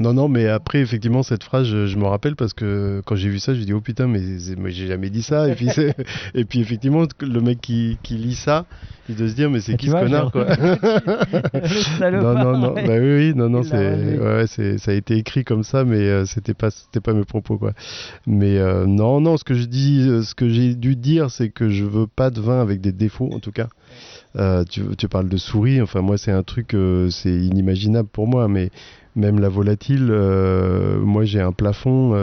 Non, non, mais après, effectivement, cette phrase, je, je me rappelle parce que quand j'ai vu ça, je me dis, oh putain, mais, j'ai jamais dit ça. Et puis, et puis effectivement, le mec qui, qui lit ça, il doit se dire, mais c'est qui ce vois, connard, j'ai- quoi? Non, non, non, ouais. bah oui, oui, non, non, c'est, ouais, c'est, ça a été écrit comme ça, mais euh, c'était pas, c'était pas mes propos, quoi. Mais euh, non, non, ce que je dis, euh, ce que j'ai dû dire, c'est que je veux pas de vin avec des défauts, en tout cas. Euh, tu, tu parles de souris, enfin moi c'est un truc, euh, c'est inimaginable pour moi, mais même la volatile, euh, moi j'ai un plafond.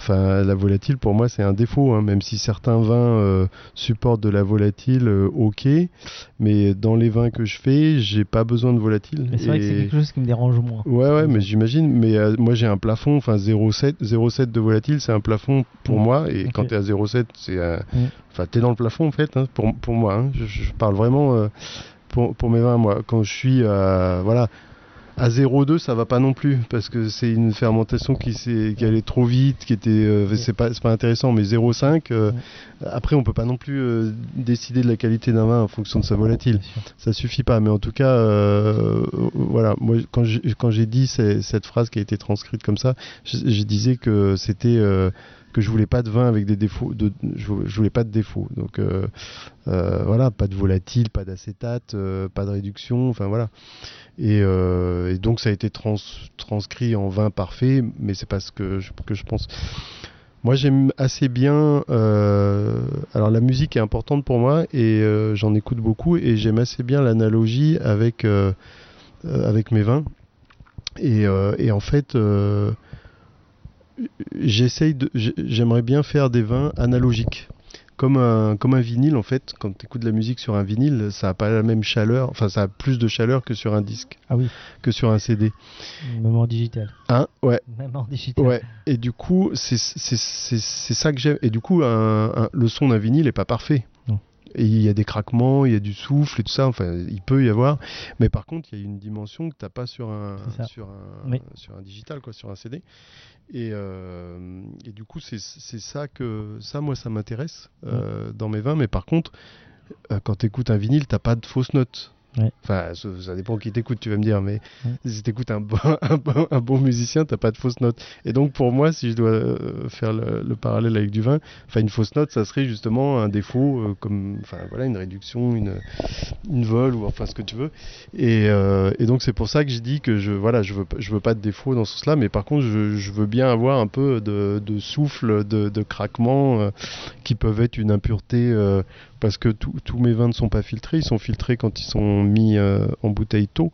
Enfin, la volatile pour moi c'est un défaut, hein, même si certains vins euh, supportent de la volatile, euh, ok. Mais dans les vins que je fais, j'ai pas besoin de volatile. Mais c'est vrai que c'est Et- quelque chose qui me dérange moins. Ouais, ouais, mais j'imagine. Mais euh, moi, j'ai un plafond, enfin 0,7 0,7 de volatile, c'est un plafond pour Mm. moi. Et Ok. quand tu es à 0,7, c'est. un- Mm. Enfin, tu es dans le plafond, en fait, hein, pour, pour moi. hein. Je, je parle vraiment pour, pour mes vins, moi. Quand je suis euh, voilà, à 0,2, ça va pas non plus. Parce que c'est une fermentation qui, s'est- qui allait trop vite, qui était. euh, c'est pas, pas intéressant. Mais 0,5, euh, après, on peut pas non plus euh, décider de la qualité d'un vin en fonction de sa volatile ça suffit pas. Mais en tout cas, voilà, moi quand j'ai, dit cette phrase qui a été transcrite comme ça, je, je disais que c'était que je voulais pas de vin avec des défauts, je, je voulais pas de défauts. Donc euh, euh, voilà, pas de volatile, pas d'acétate, euh, pas de réduction, enfin voilà. Et, donc ça a été trans- transcrit en vin parfait, mais c'est pas ce que je, que je pense. Moi, j'aime assez bien. alors, la musique est importante pour moi et j'en écoute beaucoup et j'aime assez bien l'analogie avec avec mes vins. Et, en fait, j'essaye de. J'aimerais bien faire des vins analogiques. Comme un, comme un vinyle, en fait, quand tu écoutes de la musique sur un vinyle, ça n'a pas la même chaleur, enfin, ça a plus de chaleur que sur un disque, Ah oui, que sur un CD. même en digital. Hein? Ouais, Même en digital. Ouais, et du coup, c'est ça que j'aime. Et du coup, un- un- le son d'un vinyle est pas parfait. Il y a des craquements, il y a du souffle et tout ça. Enfin, il peut y avoir. Mais par contre, il y a une dimension que t'as pas sur un, sur un, Oui. sur un digital, quoi, sur un CD. Et, euh, et du coup, c'est ça que ça, moi, ça m'intéresse euh, dans mes vins. Mais par contre, euh, quand tu écoutes un vinyle, t'as pas de fausses notes. Ouais. Enfin, ça, ça dépend qui t'écoute, tu vas me dire, mais Ouais. si t'écoutes un bon, un, bon, un bon musicien, t'as pas de fausses notes. Et donc, pour moi, si je dois euh, faire le, le parallèle avec du vin, enfin, une fausse note, ça serait justement un défaut, euh, comme, enfin, voilà, une réduction, une, une vol, ou enfin, ce que tu veux. Et, euh, et donc, c'est pour ça que je dis que je, voilà, je veux, pas- je veux pas de défaut dans ce sens-là, mais par contre, je, je veux bien avoir un peu de, de souffle, de, de craquement, qui peuvent être une impureté, parce que tous mes vins ne sont pas filtrés, ils sont filtrés quand ils sont mis euh, en bouteille tôt.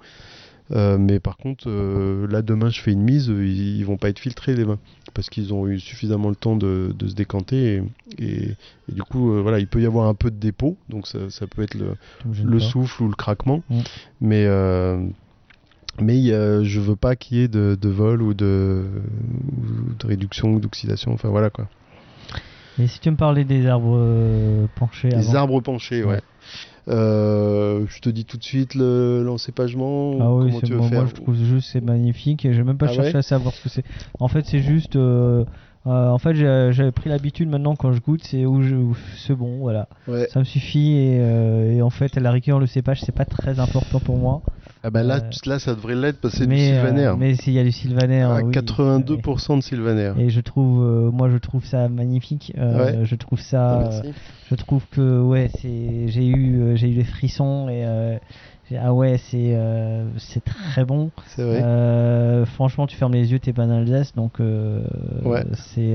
Euh, mais par contre, euh, là demain je fais une mise, euh, ils, ils vont pas être filtrés les vins parce qu'ils ont eu suffisamment le temps de, de se décanter et, et- et du coup euh, voilà il peut y avoir un peu de dépôt donc ça, ça peut être le, souffle ou le craquement Mm. mais euh, mais a- je veux pas qu'il y ait de, de vol ou de, ou de réduction ou d'oxydation enfin voilà quoi Et si tu me parlais des arbres euh, penchés les avant arbres penchés ouais, Ouais. Euh, je te dis tout de suite le- l'encépagement Ah oui, comment c'est- tu veux moi, faire moi, je trouve juste c'est magnifique et j'ai même pas Ah cherché ouais à savoir ce que c'est. En fait, c'est juste. euh, euh, en fait, j'ai- j'avais pris l'habitude maintenant quand je goûte, c'est où je, c'est bon, voilà. ouais. Ça me suffit et, euh, et en fait, à la rigueur, le cépage, c'est pas très important pour moi. Ah bah là, Euh, là ça devrait l'être parce que c'est du mais, euh, sylvaner. mais s'il y a du sylvaner, à oui. 82% de sylvaner. Et je trouve, euh, moi, je trouve ça magnifique. euh, Je trouve ça. Ah, euh, je trouve que ouais c'est j'ai eu euh, j'ai eu les frissons et euh, ah ouais c'est euh, c'est très bon C'est vrai. Euh, franchement tu fermes les yeux t'es pas en Alsace donc euh, Ouais. c'est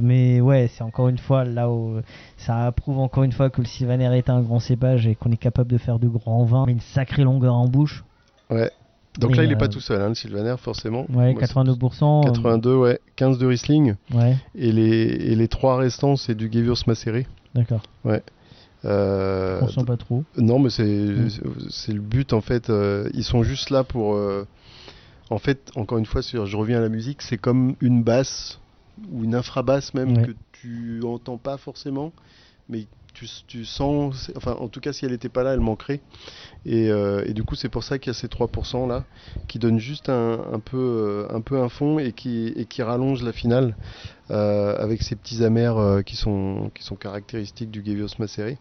mais ouais c'est encore une fois là où ça prouve encore une fois que le Sylvaner est un grand cépage et qu'on est capable de faire de grands vins mais une sacrée longueur en bouche Ouais. Donc Et, là, il est pas tout seul, hein, le sylvaner, forcément. ouais Moi, c'est 82% 82, ouais. 15 de Riesling. ouais Et les, et les trois restants, c'est du Gewürz macéré. d'accord Euh, on sent pas trop Non, mais c'est Mm. le but en fait. euh, ils sont juste là pour. euh, en fait, encore une fois, sur, je reviens à la musique, c'est comme une basse ou une infrabasse même Ouais. que tu entends pas forcément, mais tu, tu sens. Enfin, en tout cas, si elle n'était pas là, elle manquerait. Et, euh, et du coup, c'est pour ça qu'il y a ces 3% là qui donnent juste un, un peu, euh, un peu un fond et qui, et qui rallongent la finale euh, avec ces petits amers qui, sont, qui sont caractéristiques du Gewürz macéré.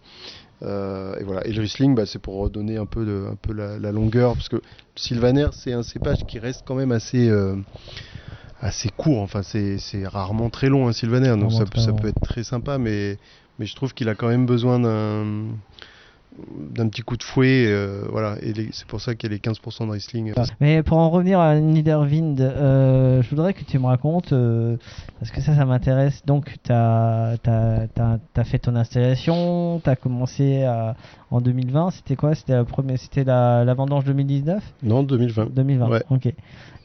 Euh, et voilà. Et le Riesling, bah, c'est pour redonner un peu, de, un peu la, la longueur, parce que Sylvaner, c'est un cépage qui reste quand même assez, euh, assez court. Enfin, c'est rarement très long un Sylvaner, donc ça, ça peut être très sympa, mais, mais je trouve qu'il a quand même besoin d'un d'un petit coup de fouet, euh, voilà, et c'est pour ça qu'il y a les 15% de Riesling. Mais pour en revenir à Niederwind, euh, je voudrais que tu me racontes, euh, parce que ça, ça m'intéresse. Donc, tu as, fait ton installation, tu as commencé à- en 2020. C'était quoi? C'était la, première, la, la vendange 2019 Non, 2020. 2020, Ouais. ok.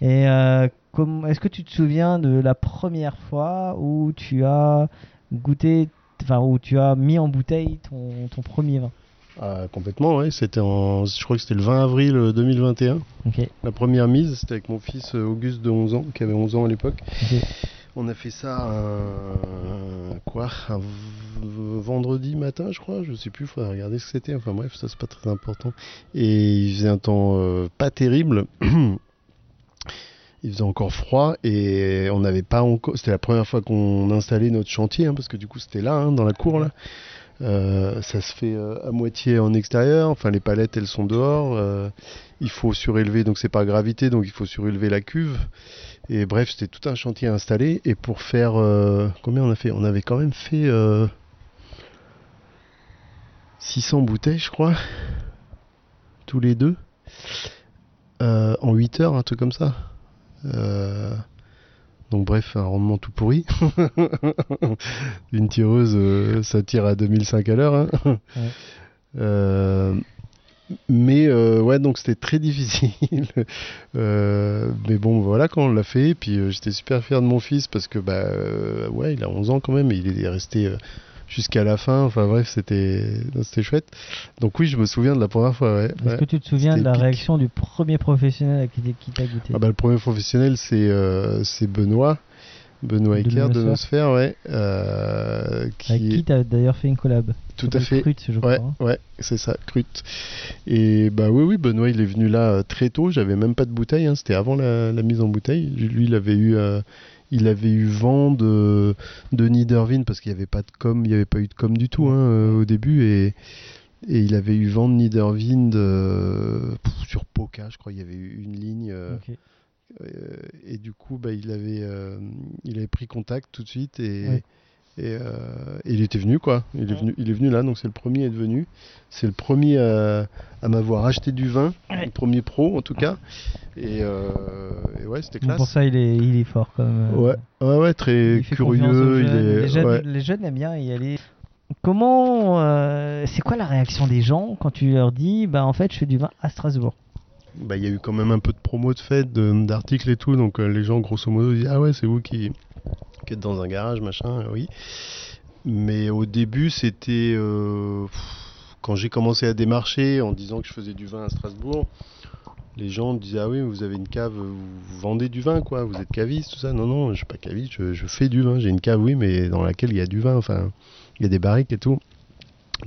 Et est-ce que tu te souviens de la première fois où tu as goûté, enfin, où tu as mis en bouteille ton, ton premier vin Ah, complètement, ouais. C'était en, je crois que c'était le 20 avril euh, 2021. Ok. La première mise, c'était avec mon fils euh, Auguste de 11 ans, qui avait 11 ans à l'époque. On a fait ça un, quoi, un vendredi matin, je crois. Je sais plus, faudrait regarder ce que c'était. Enfin bref, ça c'est pas très important. Et il faisait un temps euh, pas terrible. Il faisait encore froid et on n'avait pas encore. C'était la première fois qu'on installait notre chantier, hein, parce que du coup c'était là, hein, dans la cour là. Euh, ça se fait euh, à moitié en extérieur. Enfin, les palettes elles sont dehors. Euh, il faut surélever, donc c'est par gravité, donc il faut surélever la cuve. Et bref, c'était tout un chantier installé. Et pour faire. combien on a fait? On avait quand même fait. euh, 600 bouteilles, je crois. Tous les deux. En 8 heures, un truc comme ça. Euh, Donc bref, un rendement tout pourri. Une tireuse, euh, ça tire à 2005 à l'heure. Hein. Euh, mais euh, ouais, donc c'était très difficile. mais bon, voilà, quand on l'a fait, puis j'étais super fier de mon fils parce que bah ouais, il a 11 ans quand même, et il est resté jusqu'à la fin. Enfin bref, c'était c'était chouette. Donc oui, je me souviens de la première fois. Ouais. Est-ce que tu te souviens de la réaction du premier professionnel qui, qui t'a goûté ah bah, Le premier professionnel, c'est euh, c'est Benoît. Benoît Ecker de Nosphère, ouais. Euh, qui... Avec qui tu as d'ailleurs fait une collab. Tout à fait. Crut, je ouais, crois. ouais, c'est ça, Crut. Et bah oui, oui, Benoît, il est venu là euh, très tôt. J'avais même pas de bouteille. Hein. C'était avant la, la, mise en bouteille. Lui, il avait eu il avait eu vent de, de Niedervin parce qu'il n'y avait pas de com, il n'y avait pas eu de com du tout hein, euh, au début et, et il avait eu vent de Niedervin sur Poca, je crois, il y avait eu une ligne. Euh, euh, et du coup, bah, il, avait, il avait pris contact tout de suite et, et, il était venu quoi. Il est venu, il est venu là, donc c'est le premier à être venu. C'est le premier à, à m'avoir acheté du vin, le premier pro en tout cas. Et, euh, ouais, c'était classe. Pour ça, il est, il est fort quand même. Ouais, ouais, ouais très curieux. Il est, les, jeunes, les, jeunes, aiment bien y aller. Comment, euh, c'est quoi la réaction des gens quand tu leur dis, bah en fait, je fais du vin à Strasbourg? Bah, il y a eu quand même un peu de promo de fête, d'articles et tout, donc euh, les gens, grosso modo, disent Ah ouais, c'est vous qui, qui, êtes dans un garage, machin, oui. Mais au début, c'était. quand j'ai commencé à démarcher en disant que je faisais du vin à Strasbourg, les gens disaient ah oui vous avez une cave vous vendez du vin quoi. Vous êtes caviste tout ça. Non non je suis pas caviste je, fais du vin. J'ai une cave oui mais dans laquelle il y a du vin enfin il y a des barriques et tout.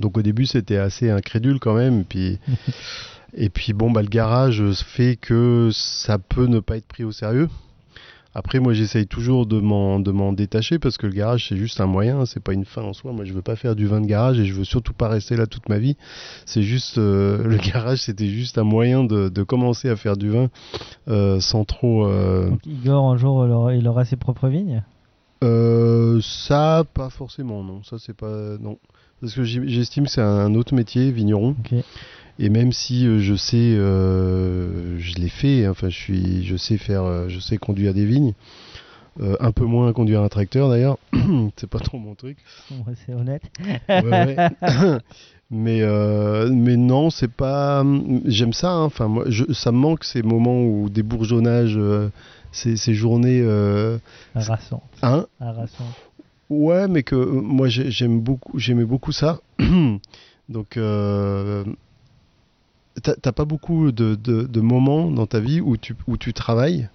Donc au début c'était assez incrédule quand même. Et puis et puis bon bah le garage fait que ça peut ne pas être pris au sérieux après, moi, j'essaye toujours de m'en, de m'en détacher parce que le garage, c'est juste un moyen, c'est pas une fin en soi. Moi, je veux pas faire du vin de garage et je veux surtout pas rester là toute ma vie. C'est juste, euh, le garage, c'était juste un moyen de, de, commencer à faire du vin euh, sans trop. Euh... Donc, Igor, un jour, il aura ses propres vignes? Ça, pas forcément, non. Ça, c'est pas. Non. Parce que j'estime que c'est un autre métier, vigneron. Et même si euh, je sais, euh, je l'ai fait, hein, enfin je suis, je sais faire, euh, je sais conduire des vignes, un peu moins conduire un tracteur d'ailleurs, c'est pas trop mon truc. c'est honnête. mais mais non, c'est pas. J'aime ça. Hein, enfin moi, je, ça me manque ces moments où des bourgeonnages, ces, ces, journées. Harassant. Hein? Ouais, mais que moi j'aime beaucoup, j'aimais beaucoup ça. Donc t'as pas beaucoup de, de, moments dans ta vie où tu, où tu travailles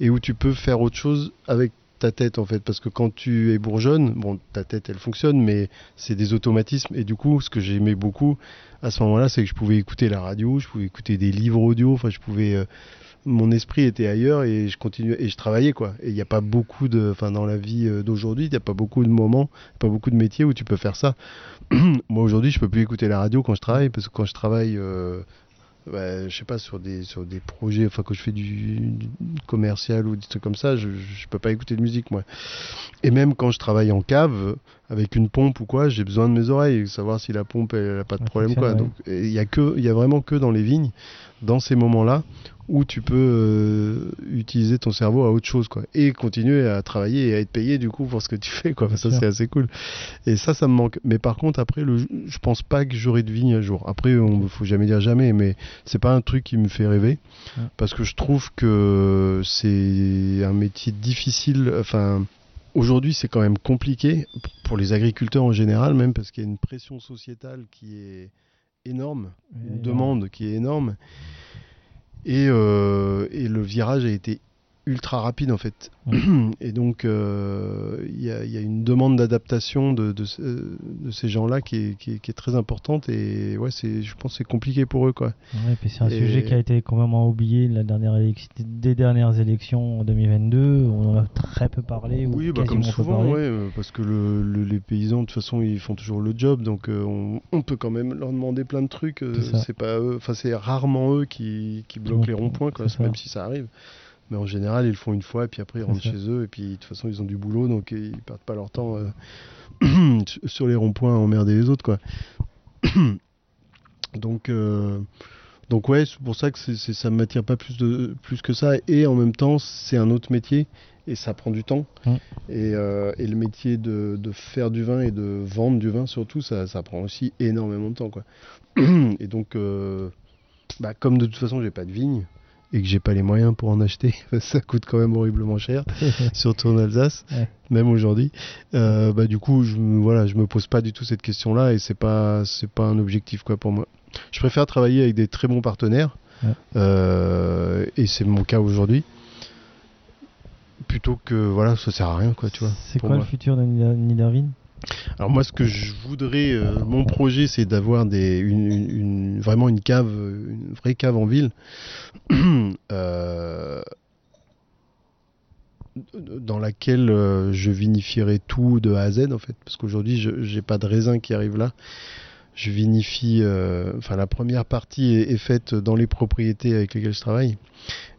et où tu peux faire autre chose avec ta tête en fait? Parce que quand tu es bourgeonne bon ta tête elle fonctionne mais c'est des automatismes. Et du coup ce que j'aimais beaucoup à ce moment-là c'est que je pouvais écouter la radio je pouvais écouter des livres audio enfin je pouvais euh, mon esprit était ailleurs et je continuais et je travaillais quoi. Et il n'y a pas beaucoup de enfin dans la vie euh, d'aujourd'hui il n'y a pas beaucoup de moments pas beaucoup de métiers où tu peux faire ça. Moi aujourd'hui je peux plus écouter la radio quand je travaille parce que quand je travaille euh, bah, je sais pas sur des sur des projets enfin quand je fais du, commercial ou des trucs comme ça je, je peux pas écouter de musique moi. Et même quand je travaille en cave avec une pompe ou quoi j'ai besoin de mes oreilles savoir si la pompe elle, a pas de problème quoi donc il y a que il y a vraiment que dans les vignes dans ces moments là où tu peux euh, utiliser ton cerveau à autre chose quoi. Et continuer à travailler et à être payé du coup pour ce que tu fais quoi. Ça c'est assez cool. Et ça ça me manque. Mais par contre après le je pense pas que j'aurai de vigne un jour. Après on faut jamais dire jamais mais c'est pas un truc qui me fait rêver. Parce que je trouve que c'est un métier difficile. Enfin aujourd'hui c'est quand même compliqué pour les agriculteurs en général même parce qu'il y a une pression sociétale qui est énorme une demande qui est énorme et, euh, et, le virage a été ultra rapide en fait. Et donc euh, il y, y, a une demande d'adaptation de, de, de, ces gens-là qui est, qui, est, qui est, très importante et ouais, c'est, je pense que c'est compliqué pour eux. Quoi. Ouais, puis c'est un sujet qui a été complètement oublié la dernière des dernières élections en 2022. On en a très peu parlé. Oui, bah, comme souvent, ouais, euh, parce que le, les paysans de toute façon ils font toujours le job donc on, on, peut quand même leur demander plein de trucs. c'est, pas enfin c'est rarement eux qui, qui bloquent les ronds-points, quoi, même si ça arrive. Mais en général, ils le font une fois, et puis après, ils rentrent chez eux, et puis de toute façon, ils ont du boulot, donc ils perdent pas leur temps euh, sur les ronds-points à emmerder les autres, quoi. donc, euh, donc ouais, c'est pour ça que c'est, ça ne m'attire pas plus, de, plus que ça, et en même temps, c'est un autre métier, et ça prend du temps. Mm. Et, euh, et le métier de, de faire du vin et de vendre du vin surtout, ça, ça prend aussi énormément de temps. Quoi. et donc, euh, bah, comme de toute façon j'ai pas de vigne et que j'ai pas les moyens pour en acheter, ça coûte quand même horriblement cher, surtout en Alsace, Ouais. même aujourd'hui. Euh, bah, du coup, je, voilà, je me pose pas du tout cette question-là et c'est pas, c'est pas un objectif quoi pour moi. Je préfère travailler avec des très bons partenaires Ouais. euh, et c'est mon cas aujourd'hui. Plutôt que voilà, ça sert à rien quoi, tu vois. C'est quoi moi. le futur de Niedervin Alors moi, ce que je voudrais, euh, mon projet, c'est d'avoir vraiment une cave, une vraie cave en ville, euh, dans laquelle euh, je vinifierai tout de A à Z en fait, parce qu'aujourd'hui, je j'ai pas de raisin qui arrive là. Je vinifie, enfin la première partie est, faite dans les propriétés avec lesquelles je travaille,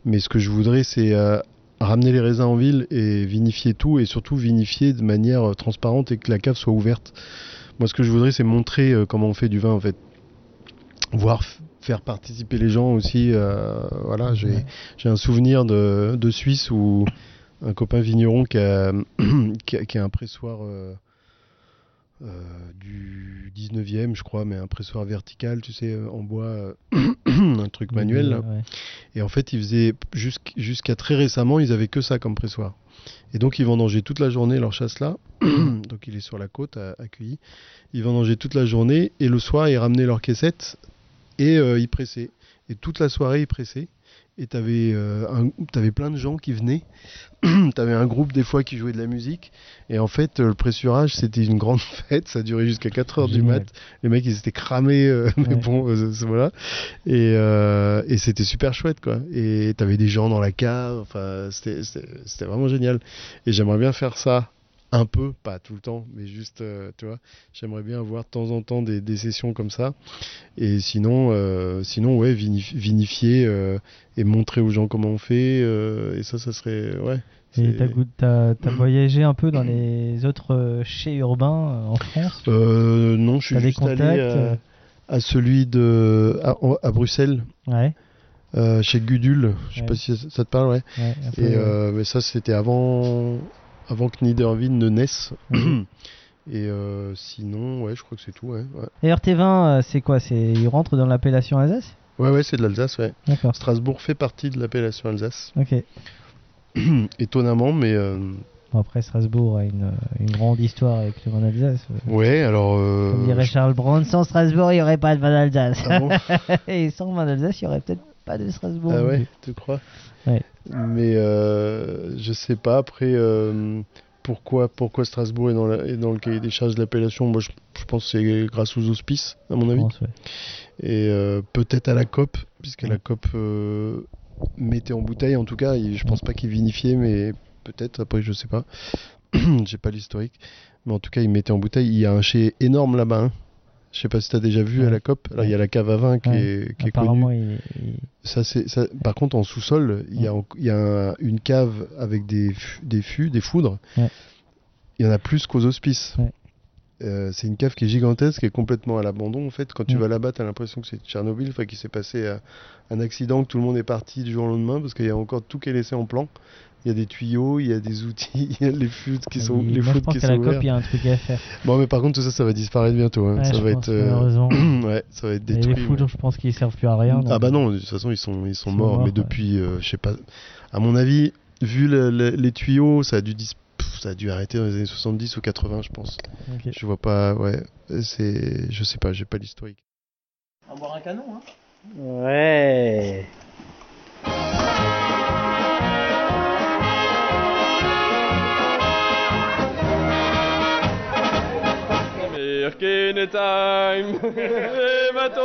mais ce que je voudrais, c'est ramener les raisins en ville et vinifier tout et surtout vinifier de manière euh, transparente et que la cave soit ouverte. Moi, ce que je voudrais, c'est montrer euh, comment on fait du vin en fait, voir faire participer les gens aussi. euh, voilà, j'ai Ouais. un souvenir de, de Suisse où un copain vigneron qui a, qui a, qui a un pressoir euh, euh, du 19e, je crois, mais un pressoir vertical, tu sais, en bois, euh, un truc manuel. là. Ouais. Et en fait, ils faisaient jusqu'- jusqu'à très récemment, ils avaient que ça comme pressoir. Et donc, ils vendangeaient toute la journée leur chasse là. donc, il est sur la côte à, à Cuilly. Ils vendangeaient toute la journée et le soir, ils ramenaient leur caissette et euh, ils pressaient. Et toute la soirée, ils pressaient. Et tu avais, plein de gens qui venaient. tu avais un groupe des fois qui jouait de la musique. Et en fait, euh, le pressurage, c'était une grande fête. Ça durait jusqu'à 4 heures du mat. Les mecs, ils étaient cramés. euh, mais bon, euh, voilà. Et, euh, et c'était super chouette, quoi. Et t'avais des gens dans la cave. Enfin, c'était vraiment génial. Et j'aimerais bien faire ça un peu, pas tout le temps, mais juste, euh, tu vois, j'aimerais bien avoir de temps en temps des, des sessions comme ça. Et sinon, euh, sinon ouais, vinif- vinifier euh, et montrer aux gens comment on fait. et ça, ça serait, ouais. Et t'as t'as voyagé un peu dans les autres chais urbains en France? Non, je suis juste allé contacts? euh, à celui de à, à Bruxelles, Ouais. chez Gudule. Je sais Ouais. pas si ça, te parle, ouais. Et mais ça, c'était avant, avant que Niedervin ne naisse. Et euh, sinon, ouais, je crois que c'est tout. Ouais, ouais, D'ailleurs, tes vins, euh, c'est quoi? C'est ils rentrent dans l'appellation Alsace? Ouais, ouais, c'est de l'Alsace. Ouais. D'accord. Strasbourg fait partie de l'appellation Alsace. Ok. Étonnamment, mais euh, Bon, après, Strasbourg a une, une grande histoire avec le vin d'Alsace. ouais, alors. euh, Comme dirait Charles Brown, sans Strasbourg, il n'y aurait pas de vin d'Alsace. Ah bon Et sans vin d'Alsace, il n'y aurait peut-être pas de Strasbourg. Ah ouais, tu crois? Ouais. Mais euh, je sais pas après euh, pourquoi pourquoi Strasbourg est dans, la- est dans le cahier des charges de l'appellation? Moi, je, je pense que c'est grâce aux auspices, à mon avis. pense, ouais. Et euh, peut-être à la COP, puisque Ouais. la COP euh, mettait en bouteille en tout cas. je pense pas qu'ils vinifiaient, mais peut-être. Après, je sais pas. J'ai pas l'historique. Mais en tout cas, ils mettaient en bouteille. Il y a un chai énorme là-bas. hein. Je sais pas si tu as déjà vu Ouais. à la COP. Là, il y a la cave à vin qui Ouais. est, qui est connue. il, il- Ça, c'est, ça, par contre, en sous-sol, il y a, en- il y a un- une cave avec des, fûts, des foudres. Il y en a plus qu'aux hospices. Euh, c'est une cave qui est gigantesque, qui est complètement à l'abandon. En fait, quand tu vas là-bas, tu as l'impression que c'est Tchernobyl, qu'il s'est passé euh, un accident, que tout le monde est parti du jour au lendemain, parce qu'il y a encore tout qui est laissé en plan. Il y a des tuyaux, il y a des outils, il y a les fûts qui sont, il- les moi, je pense qui sont la COP, il y a un truc à faire. Bon, mais par contre, tout ça, ça va disparaître bientôt. hein. Ouais, ça je va pense, être, euh, malheureusement. ouais, ça va être Et détruit. les foudres, je pense qu'ils servent plus à rien. Ah bah non, de toute façon ils sont, ils sont, Ils sont morts, morts, mais ouais. depuis, euh, je sais pas, à mon avis, vu le- le- les tuyaux, ça a dû dis- pff, ça a dû arrêter dans les années 70 ou 80 je pense. Ok. Je vois pas, ouais, c'est, je sais pas, j'ai pas l'historique. On va boire un canon, hein Ouais. American time, les bateaux,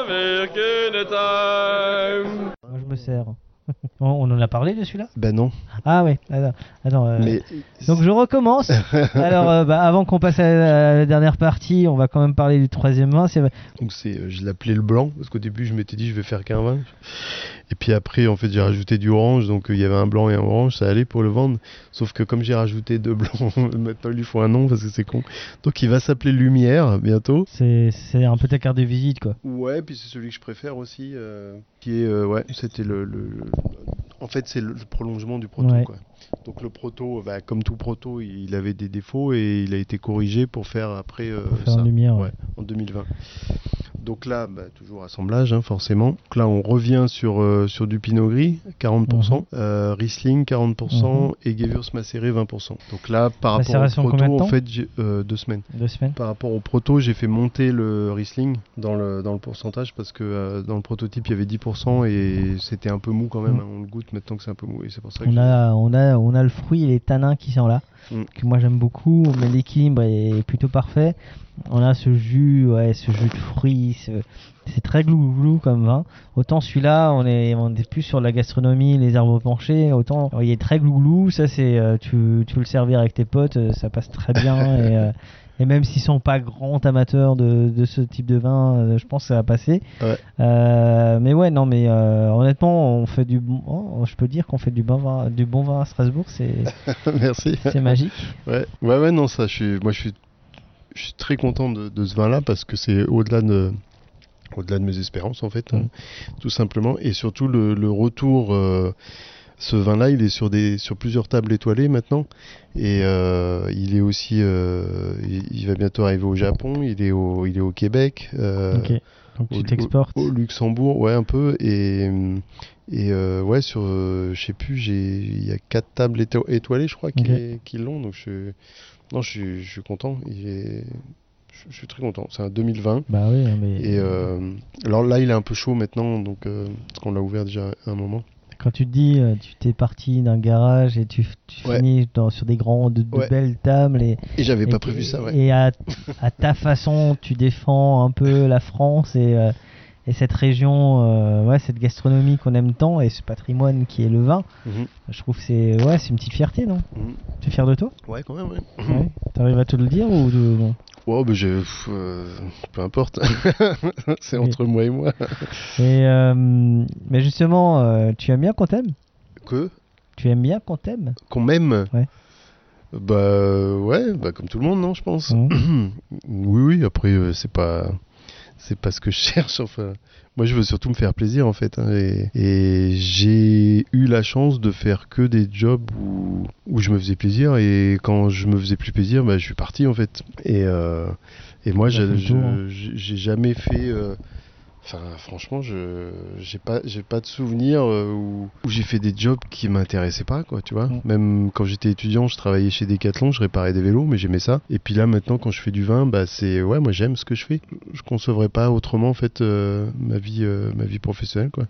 American time. Moi, je me sers. on, en a parlé de celui-là? Ben non, Ah ouais, attends. euh, mais Donc je recommence. Alors euh, bah, avant qu'on passe à la, dernière partie, on va quand même parler du troisième vin. C'est donc c'est, euh, je l'appelais le blanc parce qu'au début je m'étais dit je vais faire qu'un vin, et puis après en fait j'ai rajouté du orange, donc il y avait un blanc et un orange, ça allait pour le vendre. Sauf que comme j'ai rajouté deux blancs, maintenant il lui faut un nom parce que c'est con. Donc il va s'appeler Lumière bientôt. c'est un peu ta carte de visite quoi. Ouais, puis c'est celui que je préfère aussi, qui est, ouais, c'était le, le- le- En fait, c'est le, prolongement du proto. Ouais. Quoi. Donc le proto, bah, comme tout proto, il avait des défauts et il a été corrigé pour faire après euh, faire ça. lumière. Ouais, en 2020. Donc là, bah, toujours assemblage, hein, forcément. Donc là, on revient sur, euh, sur du Pinot Gris, 40%, Mhm. euh, Riesling, 40%, et Gewürzmacéré, 20%. Donc là, par rapport au proto, en fait, j'ai euh, deux semaines. Deux semaines Par rapport au proto, j'ai fait monter le Riesling dans le, dans le pourcentage parce que dans le prototype, il y avait 10% et c'était un peu mou quand même. Mm. hein. On le goûte maintenant que c'est un peu mou et c'est pour ça que on a, on, a, on a le fruit et les tanins qui sont là, que moi j'aime beaucoup, mais l'équilibre est plutôt parfait. On a ce jus, ouais, ce jus de fruits, ce- c'est très glou-glou comme vin. Autant celui-là, on est, on est plus sur la gastronomie, les arbres penchés, autant il est très glou-glou, ça c'est, euh, tu, tu peux le servir avec tes potes, euh, ça passe très bien. et, euh, et même s'ils sont pas grands amateurs de, de ce type de vin, euh, je pense que ça va passer. Ouais. Mais ouais, non, mais honnêtement, on fait du bon. oh, je peux dire qu'on fait du bon vin, du bon vin à Strasbourg, c'est Merci. c'est magique. Ouais, ouais, ouais, non, ça, je suis, moi, je suis, je suis très content de, de ce vin-là parce que c'est au-delà de, au-delà de mes espérances, en fait, hein, tout simplement, et surtout le, le retour. euh, ce vin-là, il est sur des, sur plusieurs tables étoilées maintenant, et euh, il est aussi, euh, il, il va bientôt arriver au Japon, il est au, il est au Québec. euh, Ok. Donc au- tu t'exportes. Au, Luxembourg, ouais, un peu. Et, et ouais, sur, je sais plus, j'ai, il y a quatre tables éto- étoilées, je crois, qui, Ok. qui l'ont. Donc je, non, je suis, je suis content. Il est, je, je suis très content. C'est un 2020. Bah oui, mais Et euh, alors là, il est un peu chaud maintenant, donc euh, parce qu'on l'a ouvert déjà un moment. quand tu te dis, euh, tu t'es parti d'un garage et tu, tu Ouais. finis dans, sur des grandes, de, de Ouais. belles tables et, Et j'avais pas prévu ça, ouais. Et à, à ta façon, tu défends un peu la France et, euh, et cette région, euh, ouais, cette gastronomie qu'on aime tant et ce patrimoine qui est le vin. Mhm. Je trouve que c'est ouais, c'est une petite fierté, non Mhm. Tu es fier de toi Ouais, quand même, ouais. Ouais. T'arrives à te le dire ou non Ouais, j'ai, pff, euh, peu importe. c'est Oui. entre moi et moi. Et euh, mais justement, euh, tu aimes bien qu'on t'aime Que Tu aimes bien qu'on t'aime Qu'on m'aime Ouais. Bah ouais, bah comme tout le monde, non, je pense. Mhm. oui, oui, après, c'est pas. C'est pas ce que je cherche, enfin. Moi, je veux surtout me faire plaisir, en fait. hein, et et j'ai eu la chance de faire que des jobs où, où je me faisais plaisir. Et quand je me faisais plus plaisir, bah, je suis parti, en fait. Et, euh, et moi, hein. j'ai j'ai jamais fait. euh, Enfin, franchement, je j'ai pas j'ai pas de souvenir euh, où, où j'ai fait des jobs qui m'intéressaient pas, quoi, tu vois. Mm. Même quand j'étais étudiant, je travaillais chez Decathlon, je réparais des vélos, mais j'aimais ça. Et puis là, maintenant, quand je fais du vin, bah c'est ouais, moi j'aime ce que je fais. Je concevrais pas autrement en fait euh, ma vie euh, ma vie professionnelle, quoi.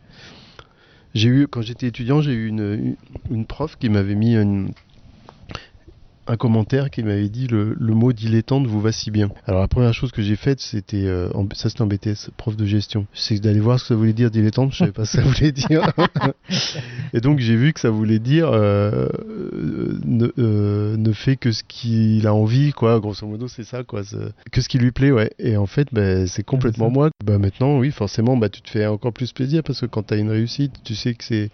J'ai eu quand j'étais étudiant, j'ai eu une, une prof qui m'avait mis une un commentaire qui m'avait dit le, le mot dilettante vous va si bien. Alors la première chose que j'ai faite, c'était euh, ça c'était en BTS, prof de gestion, c'est d'aller voir ce que ça voulait dire dilettante, je savais pas ce que ça voulait dire. Et donc j'ai vu que ça voulait dire euh, euh, ne, euh, ne fait que ce qu'il a envie, quoi. Grosso modo, c'est ça, quoi. Que ce qui lui plaît, ouais. Et en fait, bah, c'est complètement moi. Bah maintenant, oui, forcément, bah tu te fais encore plus plaisir parce que quand tu as une réussite, tu sais que c'est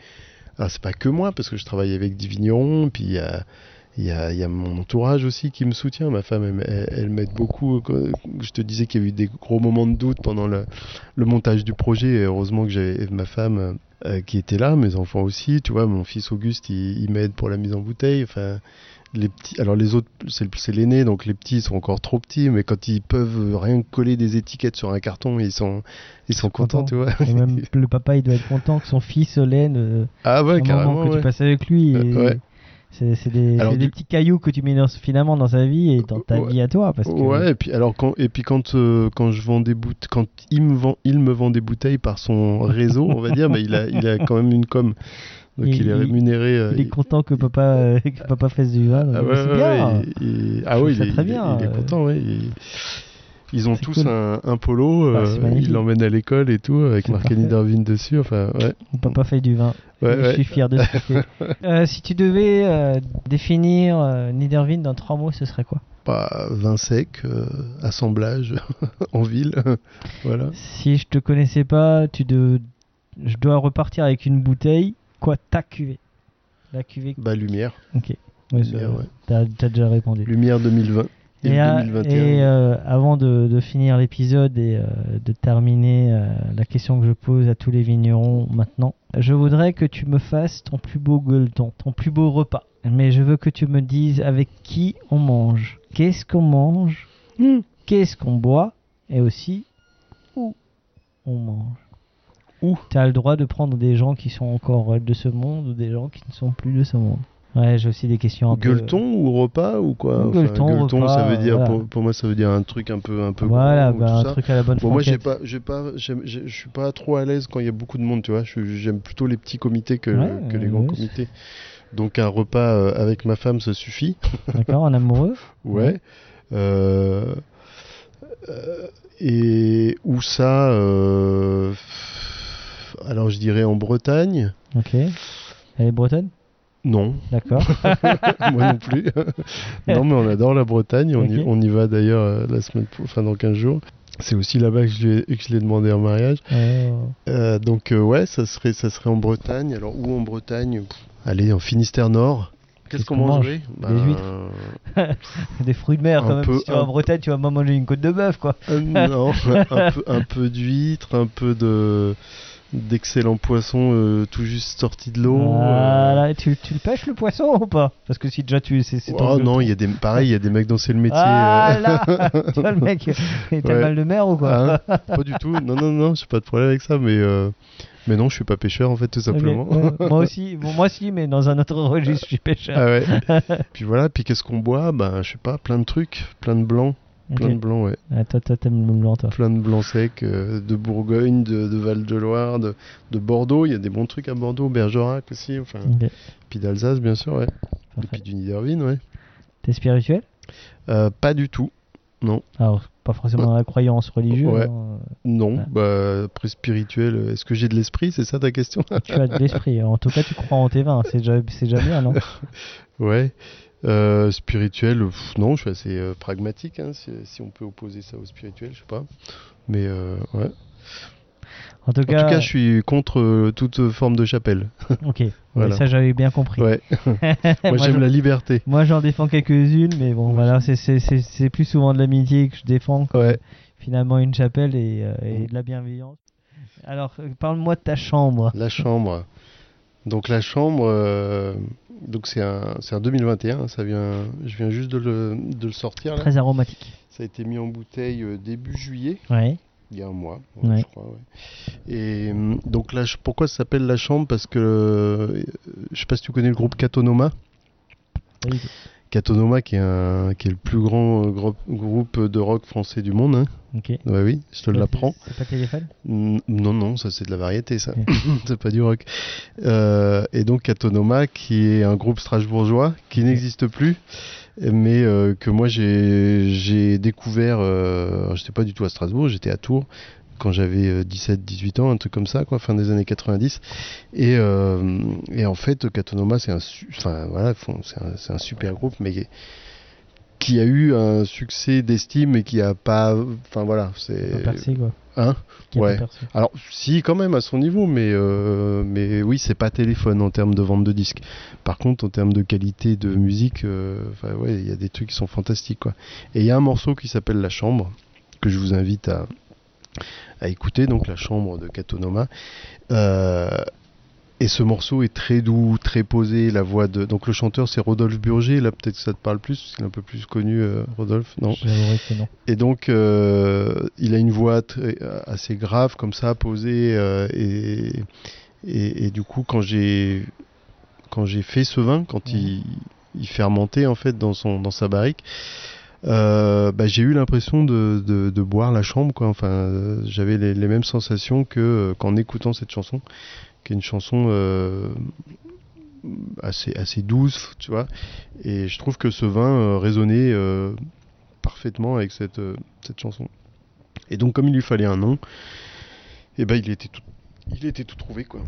alors c'est pas que moi parce que je travaille avec des vignerons, puis il y a il y, mon entourage aussi qui me soutient. Ma femme, elle, elle- elle m'aide beaucoup. Je te disais qu'il y a eu des gros moments de doute pendant le, le montage du projet. Et heureusement que j'avais ma femme euh, qui était là, mes enfants aussi. Tu vois, mon fils Auguste, il, il m'aide pour la mise en bouteille. Enfin, les petits. Alors les autres, c'est l'aîné, donc les petits sont encore trop petits. Mais quand ils peuvent rien coller des étiquettes sur un carton, ils sont, ils sont contents, tu vois. Et même le papa, il doit être content que son fils l'aide. euh, Ah ouais, moment carrément, que ouais. tu passes avec lui. et Euh, ouais. C'est des, Alors, du- des petits cailloux que tu mets dans, finalement dans sa vie et dans ta Ouais. vie à toi. Parce que Ouais, et puis alors quand et puis quand euh, quand je vends des bouteilles, quand il me vend il me vend des bouteilles par son réseau, on va dire, mais il a il a quand même une com. Donc Il- il, est il- rémunéré. euh, il est content que papa, euh, que papa fasse du vin. Ah ouais, ouais, bien. il- il- Je ah oui, il, est- très il est- bien, il est content, ouais. Il- Ils ont tous cool. un, un polo, Ah, euh, ils l'emmènent à l'école et tout, avec. Niedervin dessus, enfin, ouais. Papa fait du vin. Ouais, je suis fier de fait. Euh, si tu devais euh, définir Niedervin dans trois mots, ce serait quoi? Bah, vin sec, euh, assemblage en ville, voilà. Si je te connaissais pas, tu de... je dois repartir avec une bouteille. Quoi Ta cuvée? La cuvée. Bah, lumière. Ok. Ouais, ça- Lumière, ouais. T'as déjà répondu. Lumière 2020. Et, Et, le à- 2021. et, euh, avant de, de finir l'épisode et euh, de terminer, euh, la question que je pose à tous les vignerons maintenant, Je voudrais que tu me fasses ton plus beau gueuleton, ton plus beau repas. Mais je veux que tu me dises avec qui on mange, qu'est-ce qu'on mange, qu'est-ce qu'on boit, et aussi où on mange. Où Tu as le droit de prendre des gens qui sont encore de ce monde ou des gens qui ne sont plus de ce monde. Ouais, j'ai aussi des questions un peu... Gueuleton ou repas ou quoi Enfin, Gueuleton, repas, ça veut dire voilà. pour, pour moi ça veut dire un truc un peu un peu Voilà, bah, un ça. truc à la bonne Bon, moi j'ai pas j'ai pas je suis pas trop à l'aise quand il y a beaucoup de monde, tu vois. J'aime plutôt les petits comités que, Ouais, que les grands comités. Donc un repas euh, avec ma femme ça suffit. D'accord, un amoureux Ouais. Euh, euh, et où ça euh, Alors je dirais en Bretagne. Ok. Elle est bretonne? Non. D'accord. Moi non plus. non, mais on adore la Bretagne. On, y, Ok. on y va d'ailleurs euh, la semaine, pro- enfin dans 15 jours. C'est aussi là-bas que je lui ai- que je l'ai demandé en mariage. Oh. Euh, donc euh, ouais, ça serait, ça serait en Bretagne. Alors où en Bretagne? Pff, Allez, en Finistère Nord. Qu'est-ce qu'on mange? mangerait Des huîtres. Des fruits de mer Un quand même. peu- si tu vas en Bretagne, tu vas pas manger une côte de bœuf quoi. Euh, non, un peu, un peu d'huîtres, un peu de d'excellents poissons euh, tout juste sortis de l'eau. euh. Voilà, tu, tu le pêches le poisson ou pas? Parce que si déjà tu c'est Oh non, il y a des pareil, il y a des mecs dans c'est le métier. Ah euh. là Tu vois le mec, il t'a Ouais. mal de mer ou quoi Hein? Pas du tout. Non non non, j'ai pas de problème avec ça, mais euh, mais non, je suis pas pêcheur en fait tout simplement. ouais, moi aussi, bon, moi aussi, mais dans un autre registre, je suis pêcheur. Ah ouais. puis voilà, puis qu'est-ce qu'on boit? Ben je sais pas, plein de trucs, plein de blancs, plein de blancs, ouais. Ah, toi, toi, t'aimes le blanc, toi. Plein de blancs secs, euh, de Bourgogne, de, de Val-de-Loire, de, de Bordeaux. Il y a des bons trucs à Bordeaux, Bergerac aussi, enfin. Puis d'Alsace, bien sûr, ouais. Et puis du Niederwien, ouais. T'es spirituel? Euh, pas du tout, non. Alors, pas forcément dans la croyance religieuse. Ouais. hein. Non, Ouais. bah, après spirituel, euh, est-ce que j'ai de l'esprit? C'est ça ta question? Tu as de l'esprit. En tout cas, tu crois en tes vins. C'est déjà, c'est déjà bien, non? Ouais. Euh, spirituel, pff, non, je suis assez euh, pragmatique, hein, si, si on peut opposer ça au spirituel, je sais pas. Mais euh, ouais. En tout En cas, tout cas, je suis contre toute forme de chapelle. ok. Voilà. Ça, j'avais bien compris. Ouais. Moi, Moi, j'aime la liberté. Moi, j'en défends quelques-unes, mais bon, voilà, c'est- plus souvent de l'amitié que je défends que Ouais. finalement une chapelle et, et de la bienveillance. Alors, parle-moi de ta chambre. La chambre. Donc la chambre, donc c'est un, c'est un 2021. Ça vient, je viens juste de le, de le sortir. Là. Très aromatique. Ça a été mis en bouteille euh, début juillet, Ouais. il y a un mois, Ouais. je crois. ouais. Et hum, donc là, pourquoi ça s'appelle la chambre? Parce que euh, je sais pas si tu connais le groupe Catonoma. Pas Catonoma qui est, un, qui est le plus grand euh, gro- groupe de rock français du monde. Hein. Ok. Ouais, oui, je te l'apprends. C'est pas téléphone Non, non, ça c'est de la variété, ça. C'est pas du rock. Euh, et donc Atonoma, qui est un groupe strasbourgeois qui n'existe plus, mais euh, que moi j'ai découvert. Euh, j'étais pas du tout à Strasbourg, j'étais à Tours quand j'avais 17-18 ans, un truc comme ça, quoi, fin des années 90. Et, euh, et en fait, Catonoma, c'est un, su- enfin voilà, font- c'est un, c'est un super groupe, mais qui a eu un succès d'estime et qui a pas, enfin voilà, c'est. Percé, quoi. Hein Ouais. Alors, si, quand même, à son niveau, mais, euh, mais oui, c'est pas téléphone en termes de vente de disques. Par contre, en termes de qualité de musique, euh, ouais, il y a des trucs qui sont fantastiques, quoi. Et il y a un morceau qui s'appelle La Chambre, que je vous invite à, à écouter, donc La Chambre de Catonoma. Euh, et ce morceau est très doux, très posé, la voix de... Donc le chanteur, c'est Rodolphe Burger, là, peut-être que ça te parle plus, parce qu'il est un peu plus connu, euh, Rodolphe, non? Et donc, euh, il a une voix très- assez grave, comme ça, posée. euh, et, et, et du coup, quand j'ai quand j'ai fait ce vin, quand il, il fermentait en fait dans son dans sa barrique, euh, bah, j'ai eu l'impression de, boire la chambre. Quoi. Enfin, j'avais les, mêmes sensations que euh, qu'en écoutant cette chanson, qui est une chanson euh, assez douce, tu vois. Et je trouve que ce vin euh, résonnait parfaitement avec cette, chanson. Et donc comme il lui fallait un nom, et ben il était tout, il était tout trouvé quoi.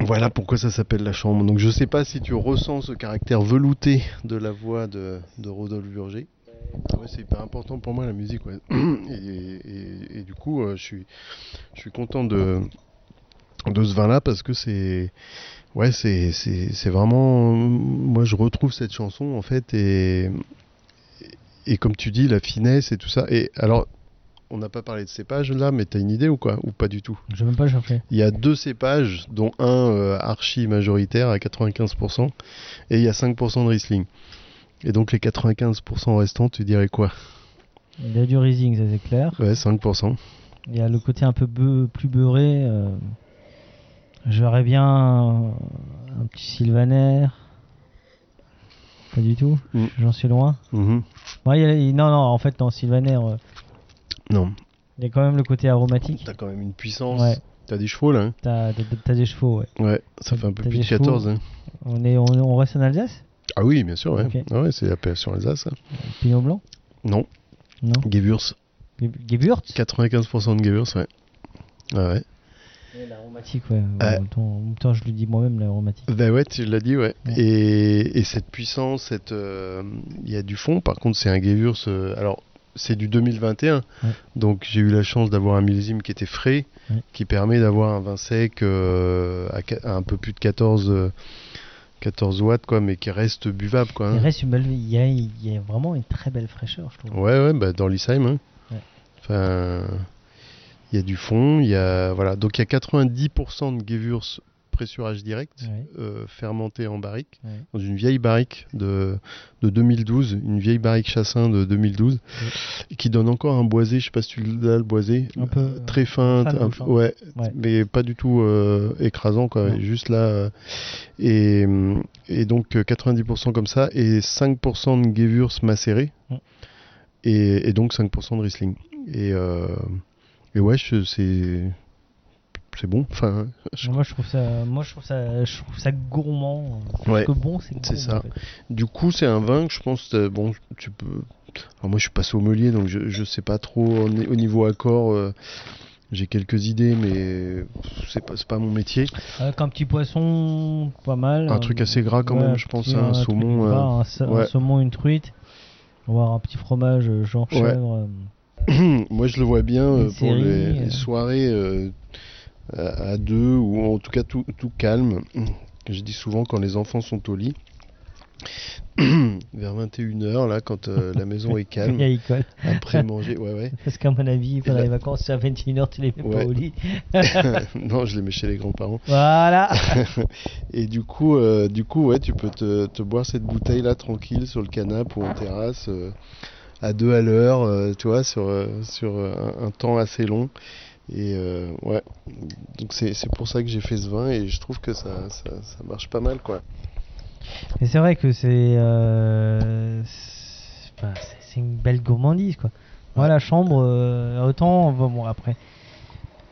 Voilà pourquoi ça s'appelle la chambre. Donc je sais pas si tu ressens ce caractère velouté de la voix de, Rodolphe Burger. Ouais, c'est hyper important pour moi la musique. et du coup, euh, je suis, je suis content de, de ce vin-là parce que c'est, ouais, c'est, c'est, c'est vraiment, moi je retrouve cette chanson en fait et, et comme tu dis, la finesse et tout ça. Et alors, on n'a pas parlé de cépage là, mais t'as une idée ou quoi Ou pas du tout Je même pas chercher. Il y a deux cépages, dont un euh, archi majoritaire à 95%, et il y a 5% de Riesling. Et donc les 95% restants, tu dirais quoi? Il y a du Riesling, ça c'est clair. Ouais, 5%. Il y a le côté un peu beu- plus beurré. euh, J'aurais bien un, un petit Sylvaner. Pas du tout. Mm. J'en suis loin. Mhm. Ouais, y a- non, non, en fait, dans Sylvaner, euh, Non, il y a quand même le côté aromatique. t'as quand même une puissance. Ouais. T'as des chevaux là hein T'as des chevaux, ouais. Ouais, ça fait un peu plus de 14. chevaux. hein. On, est, on, on reste en Alsace? Ah oui, bien sûr, ouais. Ok. Ah ouais, c'est l'appellation Alsace. ça. Pinot Blanc? Non, Non. Gewürz. Ge- Gewürz? 95% de Gewürz, ouais. Ah ouais. L'aromatique, ouais. Ouais. En, même temps, en même temps, je le dis moi-même, l'aromatique. Bah ouais, tu l'as dit, ouais. Ouais. Et, et cette puissance, cette, euh, il y a du fond. Par contre, c'est un Gewürz. euh, alors, c'est du 2021. Ouais. Donc, j'ai eu la chance d'avoir un millésime qui était frais, Ouais. qui permet d'avoir un vin sec euh, à, un peu plus de 14, euh, 14 watts, quoi, mais qui reste buvable, quoi. hein. Il reste une belle... Il y, a, il y a vraiment une très belle fraîcheur, je trouve. Ouais, ouais, bah, dans l'Isheim. hein. Enfin, il y a du fond, il y a voilà. Donc il y a 90% de Gewürz pressurage direct, Ouais. euh, fermenté en barrique, Ouais. dans une vieille barrique de, de 2012, une vieille barrique chassin de 2012, et qui donne encore un boisé. Je sais pas si tu l'as le boisé, Un peu, euh, très fin, fin de un- bouche, hein. ouais, mais pas du tout euh, écrasant quoi. Juste là, euh, et, et donc euh, 90% comme ça et 5% de Gewürz macéré et, et donc 5% de Riesling. Et, euh, et ouais, c'est c'est bon. Enfin, je- Moi, je trouve ça, moi, je trouve ça, je trouve ça gourmand. Ouais, que bon, c'est ça. en fait. du coup, c'est un vin que je pense euh, bon, tu peux. Alors moi, je suis pas sommelier, donc je, je sais pas trop au ni- au niveau accord. euh, j'ai quelques idées, mais c'est pas pas mon métier. Avec un petit poisson, pas mal. Un truc assez gras quand Ouais, même, un je pense, petit- un truc saumon, euh, un, un saumon, une truite. Voire un petit fromage, genre chèvre. Moi, je le vois bien euh, pour série, les, les soirées euh, à, deux ou en tout cas tout, tout calme. Je dis souvent quand les enfants sont au lit. Vers 21h, là, quand euh, la maison est calme, après manger. Ouais, ouais. Parce qu'à mon avis, pendant là- les vacances, c'est à 21h, tu les mets Ouais. pas au lit. non, je les mets chez les grands-parents. voilà. Et du coup, euh, du coup, ouais, tu peux te, te boire cette bouteille là tranquille sur le canapé ou en terrasse, euh, à deux à l'heure, tu vois, sur, sur un, un temps assez long. Et euh, ouais, donc c'est c'est pour ça que j'ai fait ce vin et je trouve que ça, ça, ça marche pas mal quoi. Et c'est vrai que c'est, euh, une belle gourmandise quoi. Moi la chambre, euh, autant bon, bon, après,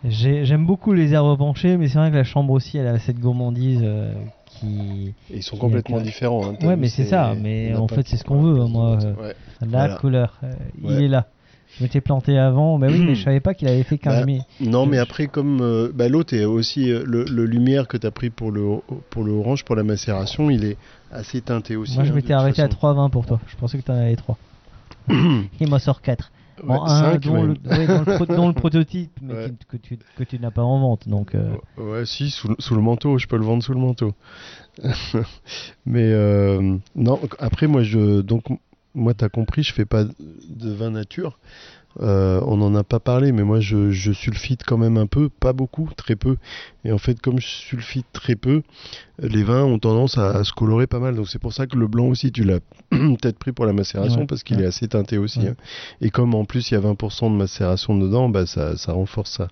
j'ai- j'aime beaucoup les herbes penchées, mais c'est vrai que la chambre aussi, elle a cette gourmandise euh, qui. Et ils sont qui- complètement différents. hein, Ouais, mais c'est ça. Mais en fait, c'est ce qu'on veut. hein, moi, euh, Ouais. la Voilà. couleur, euh, il Ouais. est là. Je m'étais planté avant, mais oui, mais je savais pas qu'il avait fait 15 Bah, 000. Non, mais après, comme euh, bah, l'autre est aussi euh, le, le lumière que tu as pris pour le, pour le orange, pour la macération, il est assez teinté aussi. Moi, je hein, m'étais arrêté à façon. 3,20 pour toi. Je pensais que tu en avais 3. Il m'en sort 4. Ouais, en un, dont, le, ouais, dont le pro- dont le prototype, mais Ouais. que, tu, que tu n'as pas en vente. Donc, euh, Ouais, si, sous, le- sous le manteau, je peux le vendre sous le manteau. Mais euh, non, après, moi, je, donc, moi, t'as compris, je fais pas de vin nature. Euh, on n'en a pas parlé, mais moi, je, je sulfite quand même un peu, pas beaucoup, très peu. Et en fait, comme je sulfite très peu, les vins ont tendance à, à se colorer pas mal. Donc, c'est pour ça que le blanc aussi, tu l'as peut-être pris pour la macération, Ouais, parce qu'il ouais. est assez teinté aussi. Ouais. hein. Et comme en plus, il y a 20% de macération dedans, bah, ça, ça renforce ça.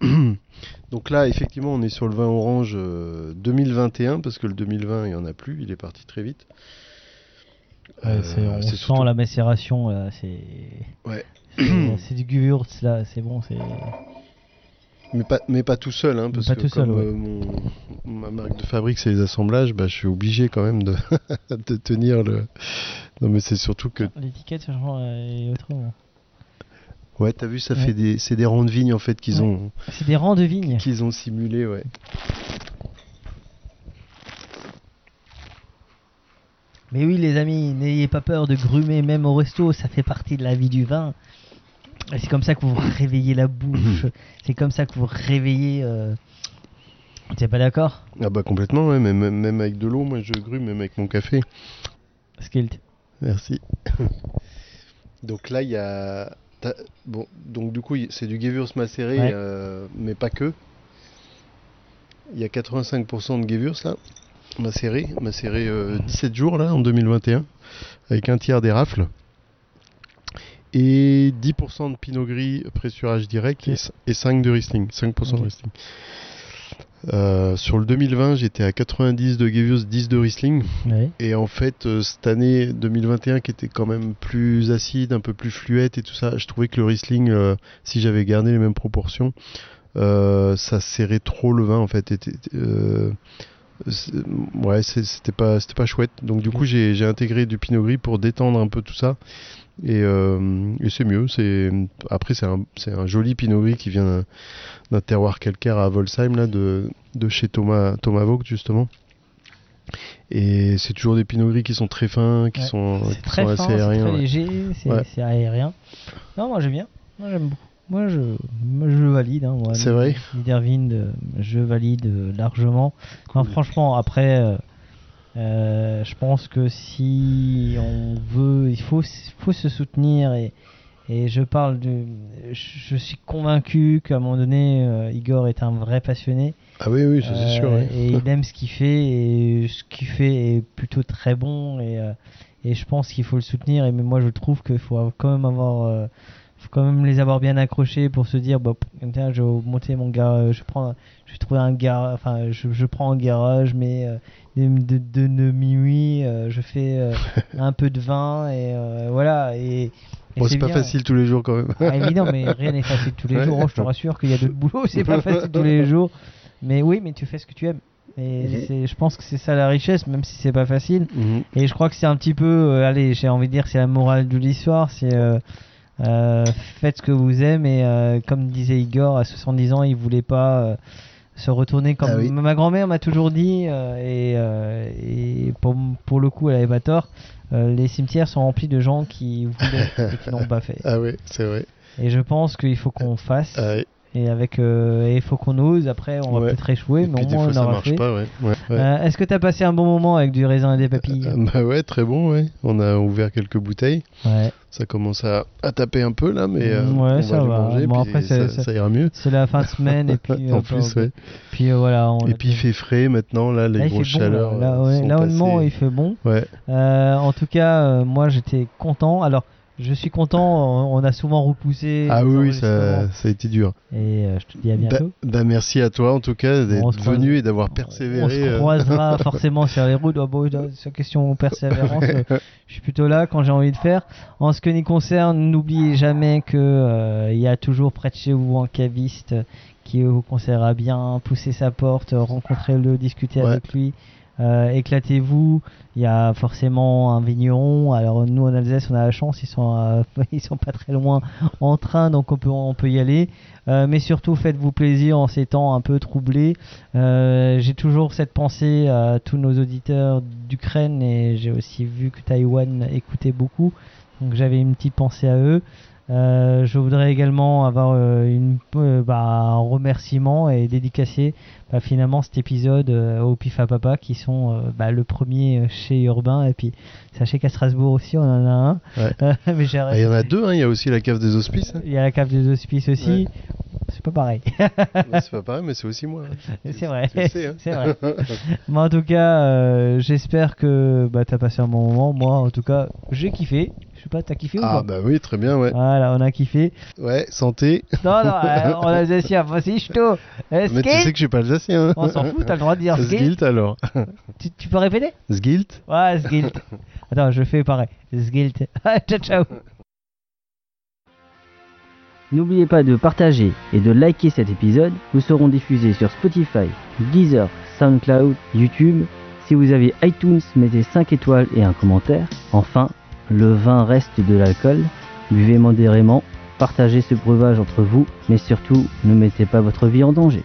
Donc là, effectivement, on est sur le vin orange euh, 2021, parce que le 2020, il n'y en a plus, il est parti très vite. Ouais, Euh, on sent surtout- la macération. là, C'est Ouais. c'est- du Gewürz, là. C'est bon. c'est Mais pas, mais pas tout seul, hein, parce Pas que tout seul, comme ouais. euh, mon- ma marque de fabrique, c'est les assemblages, bah, je suis obligé quand même de, de tenir le... Non, mais c'est surtout que... L'étiquette, ça change euh, autrement. Ouais, t'as vu, ça Ouais. fait des... C'est des rangs de vignes, en fait, qu'ils Ouais. ont, C'est des rangs de vignes. qu'ils ont simulés, ouais. Mais oui, les amis, n'ayez pas peur de grumer, même au resto, ça fait partie de la vie du vin. C'est comme ça que vous réveillez la bouche. c'est comme ça que vous réveillez. Euh... T'es pas d'accord? Ah bah complètement, ouais, mais même, même avec de l'eau, moi je grume, même avec mon café. Skilt. Merci. Donc là, il y a bon, donc du coup, c'est du Gewürz macéré, Ouais. euh, mais pas que. Il y a 85% de Gewürz là, macéré, macéré euh, 17 jours là en 2021, avec un tiers des rafles. Et 10% de Pinot Gris pressurage direct et, c- et 5 de Riesling, 5% de Ok. Riesling. Euh, sur le 2020, j'étais à 90 de Gewürz, 10 de Riesling. Ouais. Et en fait, euh, cette année 2021 qui était quand même plus acide, un peu plus fluette et tout ça, je trouvais que le Riesling, euh, si j'avais gardé les mêmes proportions, euh, ça serrait trop le vin en fait. Euh, ouais, c'était pas, c'était pas chouette. Donc du coup, j'ai j'ai intégré du Pinot Gris pour détendre un peu tout ça. Et, euh, et c'est mieux. C'est après c'est un, c'est un joli Pinot Gris qui vient d'un- terroir calcaire à Volsheim là, de, de chez Thomas Thomas Vogt justement. Et c'est toujours des Pinot Gris qui sont très fins, qui Ouais. sont, qui très sont fin, assez c'est aériens. très ouais. léger, c'est Ouais. c'est aérien. Non, moi j'aime bien. Moi j'aime beaucoup. Moi je, je valide. Hein, moi, C'est vrai Niederwind, euh, je valide euh, largement. Franchement, après, euh, je pense que si on veut, il faut, faut se soutenir et, et je parle de. Je, suis convaincu qu'à un moment donné, euh, Igor est un vrai passionné. Ah oui, oui, c'est sûr. Euh. Et il aime ce qu'il fait et ce qu'il fait est plutôt très bon et, euh, et je pense qu'il faut le soutenir et mais moi je trouve qu'il faut quand même avoir faut quand même les avoir bien accrochés pour se dire bah tiens, je vais monter mon garage je prends je vais trouver un garage enfin je, je prends un garage mais euh, de, de, de, de minuit euh, je fais euh, un peu de vin et euh, voilà et, et Bon, c'est pas bien. facile tous les jours quand même. Ah, évident, mais rien n'est facile tous les Ouais. jours. Oh, je te rassure qu'il y a d'autres boulots, c'est pas facile tous les jours. Mais oui, mais tu fais ce que tu aimes. Et Mhm. je pense que c'est ça la richesse, même si c'est pas facile. Mhm. Et je crois que c'est un petit peu, euh, allez, j'ai envie de dire, c'est la morale de l'histoire. C'est euh, euh, faites ce que vous aimez. Et euh, comme disait Igor, à 70 ans, il voulait pas euh, se retourner comme Ah oui. ma grand-mère m'a toujours dit. et et pour, pour le coup, elle avait pas tort. les cimetières sont remplis de gens qui voulaient et qui n'ont pas fait. Ah oui, c'est vrai. Et je pense qu'il faut qu'on fasse. Ah. Et avec, euh, et il faut qu'on ose. Après, on va Ouais. peut-être échouer, mais au moins on aura fait. ouais. ouais. Euh, Est-ce que tu as passé un bon moment avec du raisin et des papilles Euh, bah ouais, très bon, ouais. On a ouvert quelques bouteilles. Ouais. Ça commence à, à taper un peu là, mais euh, Mm, on ouais, va ça les va. manger, Bon, après, ça, ira mieux. C'est la fin de semaine et puis. en euh, plus, ouais. Puis euh, voilà. On Et puis il fait frais maintenant, là, les Là, grosses bon, chaleurs. Là, euh, sont là, honnêtement, passées. il fait bon. Ouais. Euh, en tout cas, euh, moi, j'étais content. Alors, je suis content. On on a souvent repoussé. Ah oui, ça, a été dur. Et euh, je te dis à Bah, bientôt. bah, merci à toi en tout cas On d'être venu et d'avoir On persévéré. se euh. croisera forcément sur les routes. Oh, bon, sur question persévérance, euh, je suis plutôt là quand j'ai envie de faire. En ce qui nous concerne, n'oubliez jamais que euh, il y a toujours près de chez vous un caviste qui vous conseillera bien, pousser sa porte, euh, rencontrez-le, discutez Ouais. avec lui. Euh, éclatez-vous, il y a forcément un vigneron. Alors nous en Alsace, on a la chance, ils sont euh, ils sont pas très loin en train, donc on peut y aller. Euh, mais surtout, faites-vous plaisir en ces temps un peu troublés. J'ai toujours cette pensée à tous nos auditeurs d'Ukraine et j'ai aussi vu que Taïwan écoutait beaucoup. Donc j'avais une petite pensée à eux. Euh, je voudrais également avoir euh, une, euh, bah, un remerciement et dédicacer bah, finalement cet épisode au Pif à Papa qui sont bah, le premier chez Urbain et puis sachez qu'à Strasbourg aussi on en a un. Ouais. mais j'ai Ah, Il y en a deux, hein, il y a aussi la cave des hospices. hein. il y a la cave des hospices aussi. Ouais. C'est pas pareil. C'est pas pareil, mais c'est aussi moi. hein. C'est vrai. Tu hein. C'est vrai. Mais en tout cas, j'espère que bah, t'as passé un bon moment. Moi, en tout cas, j'ai kiffé. Je sais pas, t'as kiffé ou Ah pas bah oui, très bien, ouais. Voilà, on a kiffé. Ouais, santé. Non, non, euh, en alsacien, voici chaud. Mais tu sais que je suis pas alsacien. hein. On s'en fout, t'as le droit de dire. Sgilt alors. Tu, tu peux répéter Sgilt Ouais, Sgilt. Attends, je fais pareil. Sgilt. ciao, ciao. N'oubliez pas de partager et de liker cet épisode. Nous serons diffusés sur Spotify, Deezer, SoundCloud, YouTube. Si vous avez iTunes, mettez 5 étoiles et un commentaire. Enfin, le vin reste de l'alcool. Buvez modérément, partagez ce breuvage entre vous, mais surtout, ne mettez pas votre vie en danger.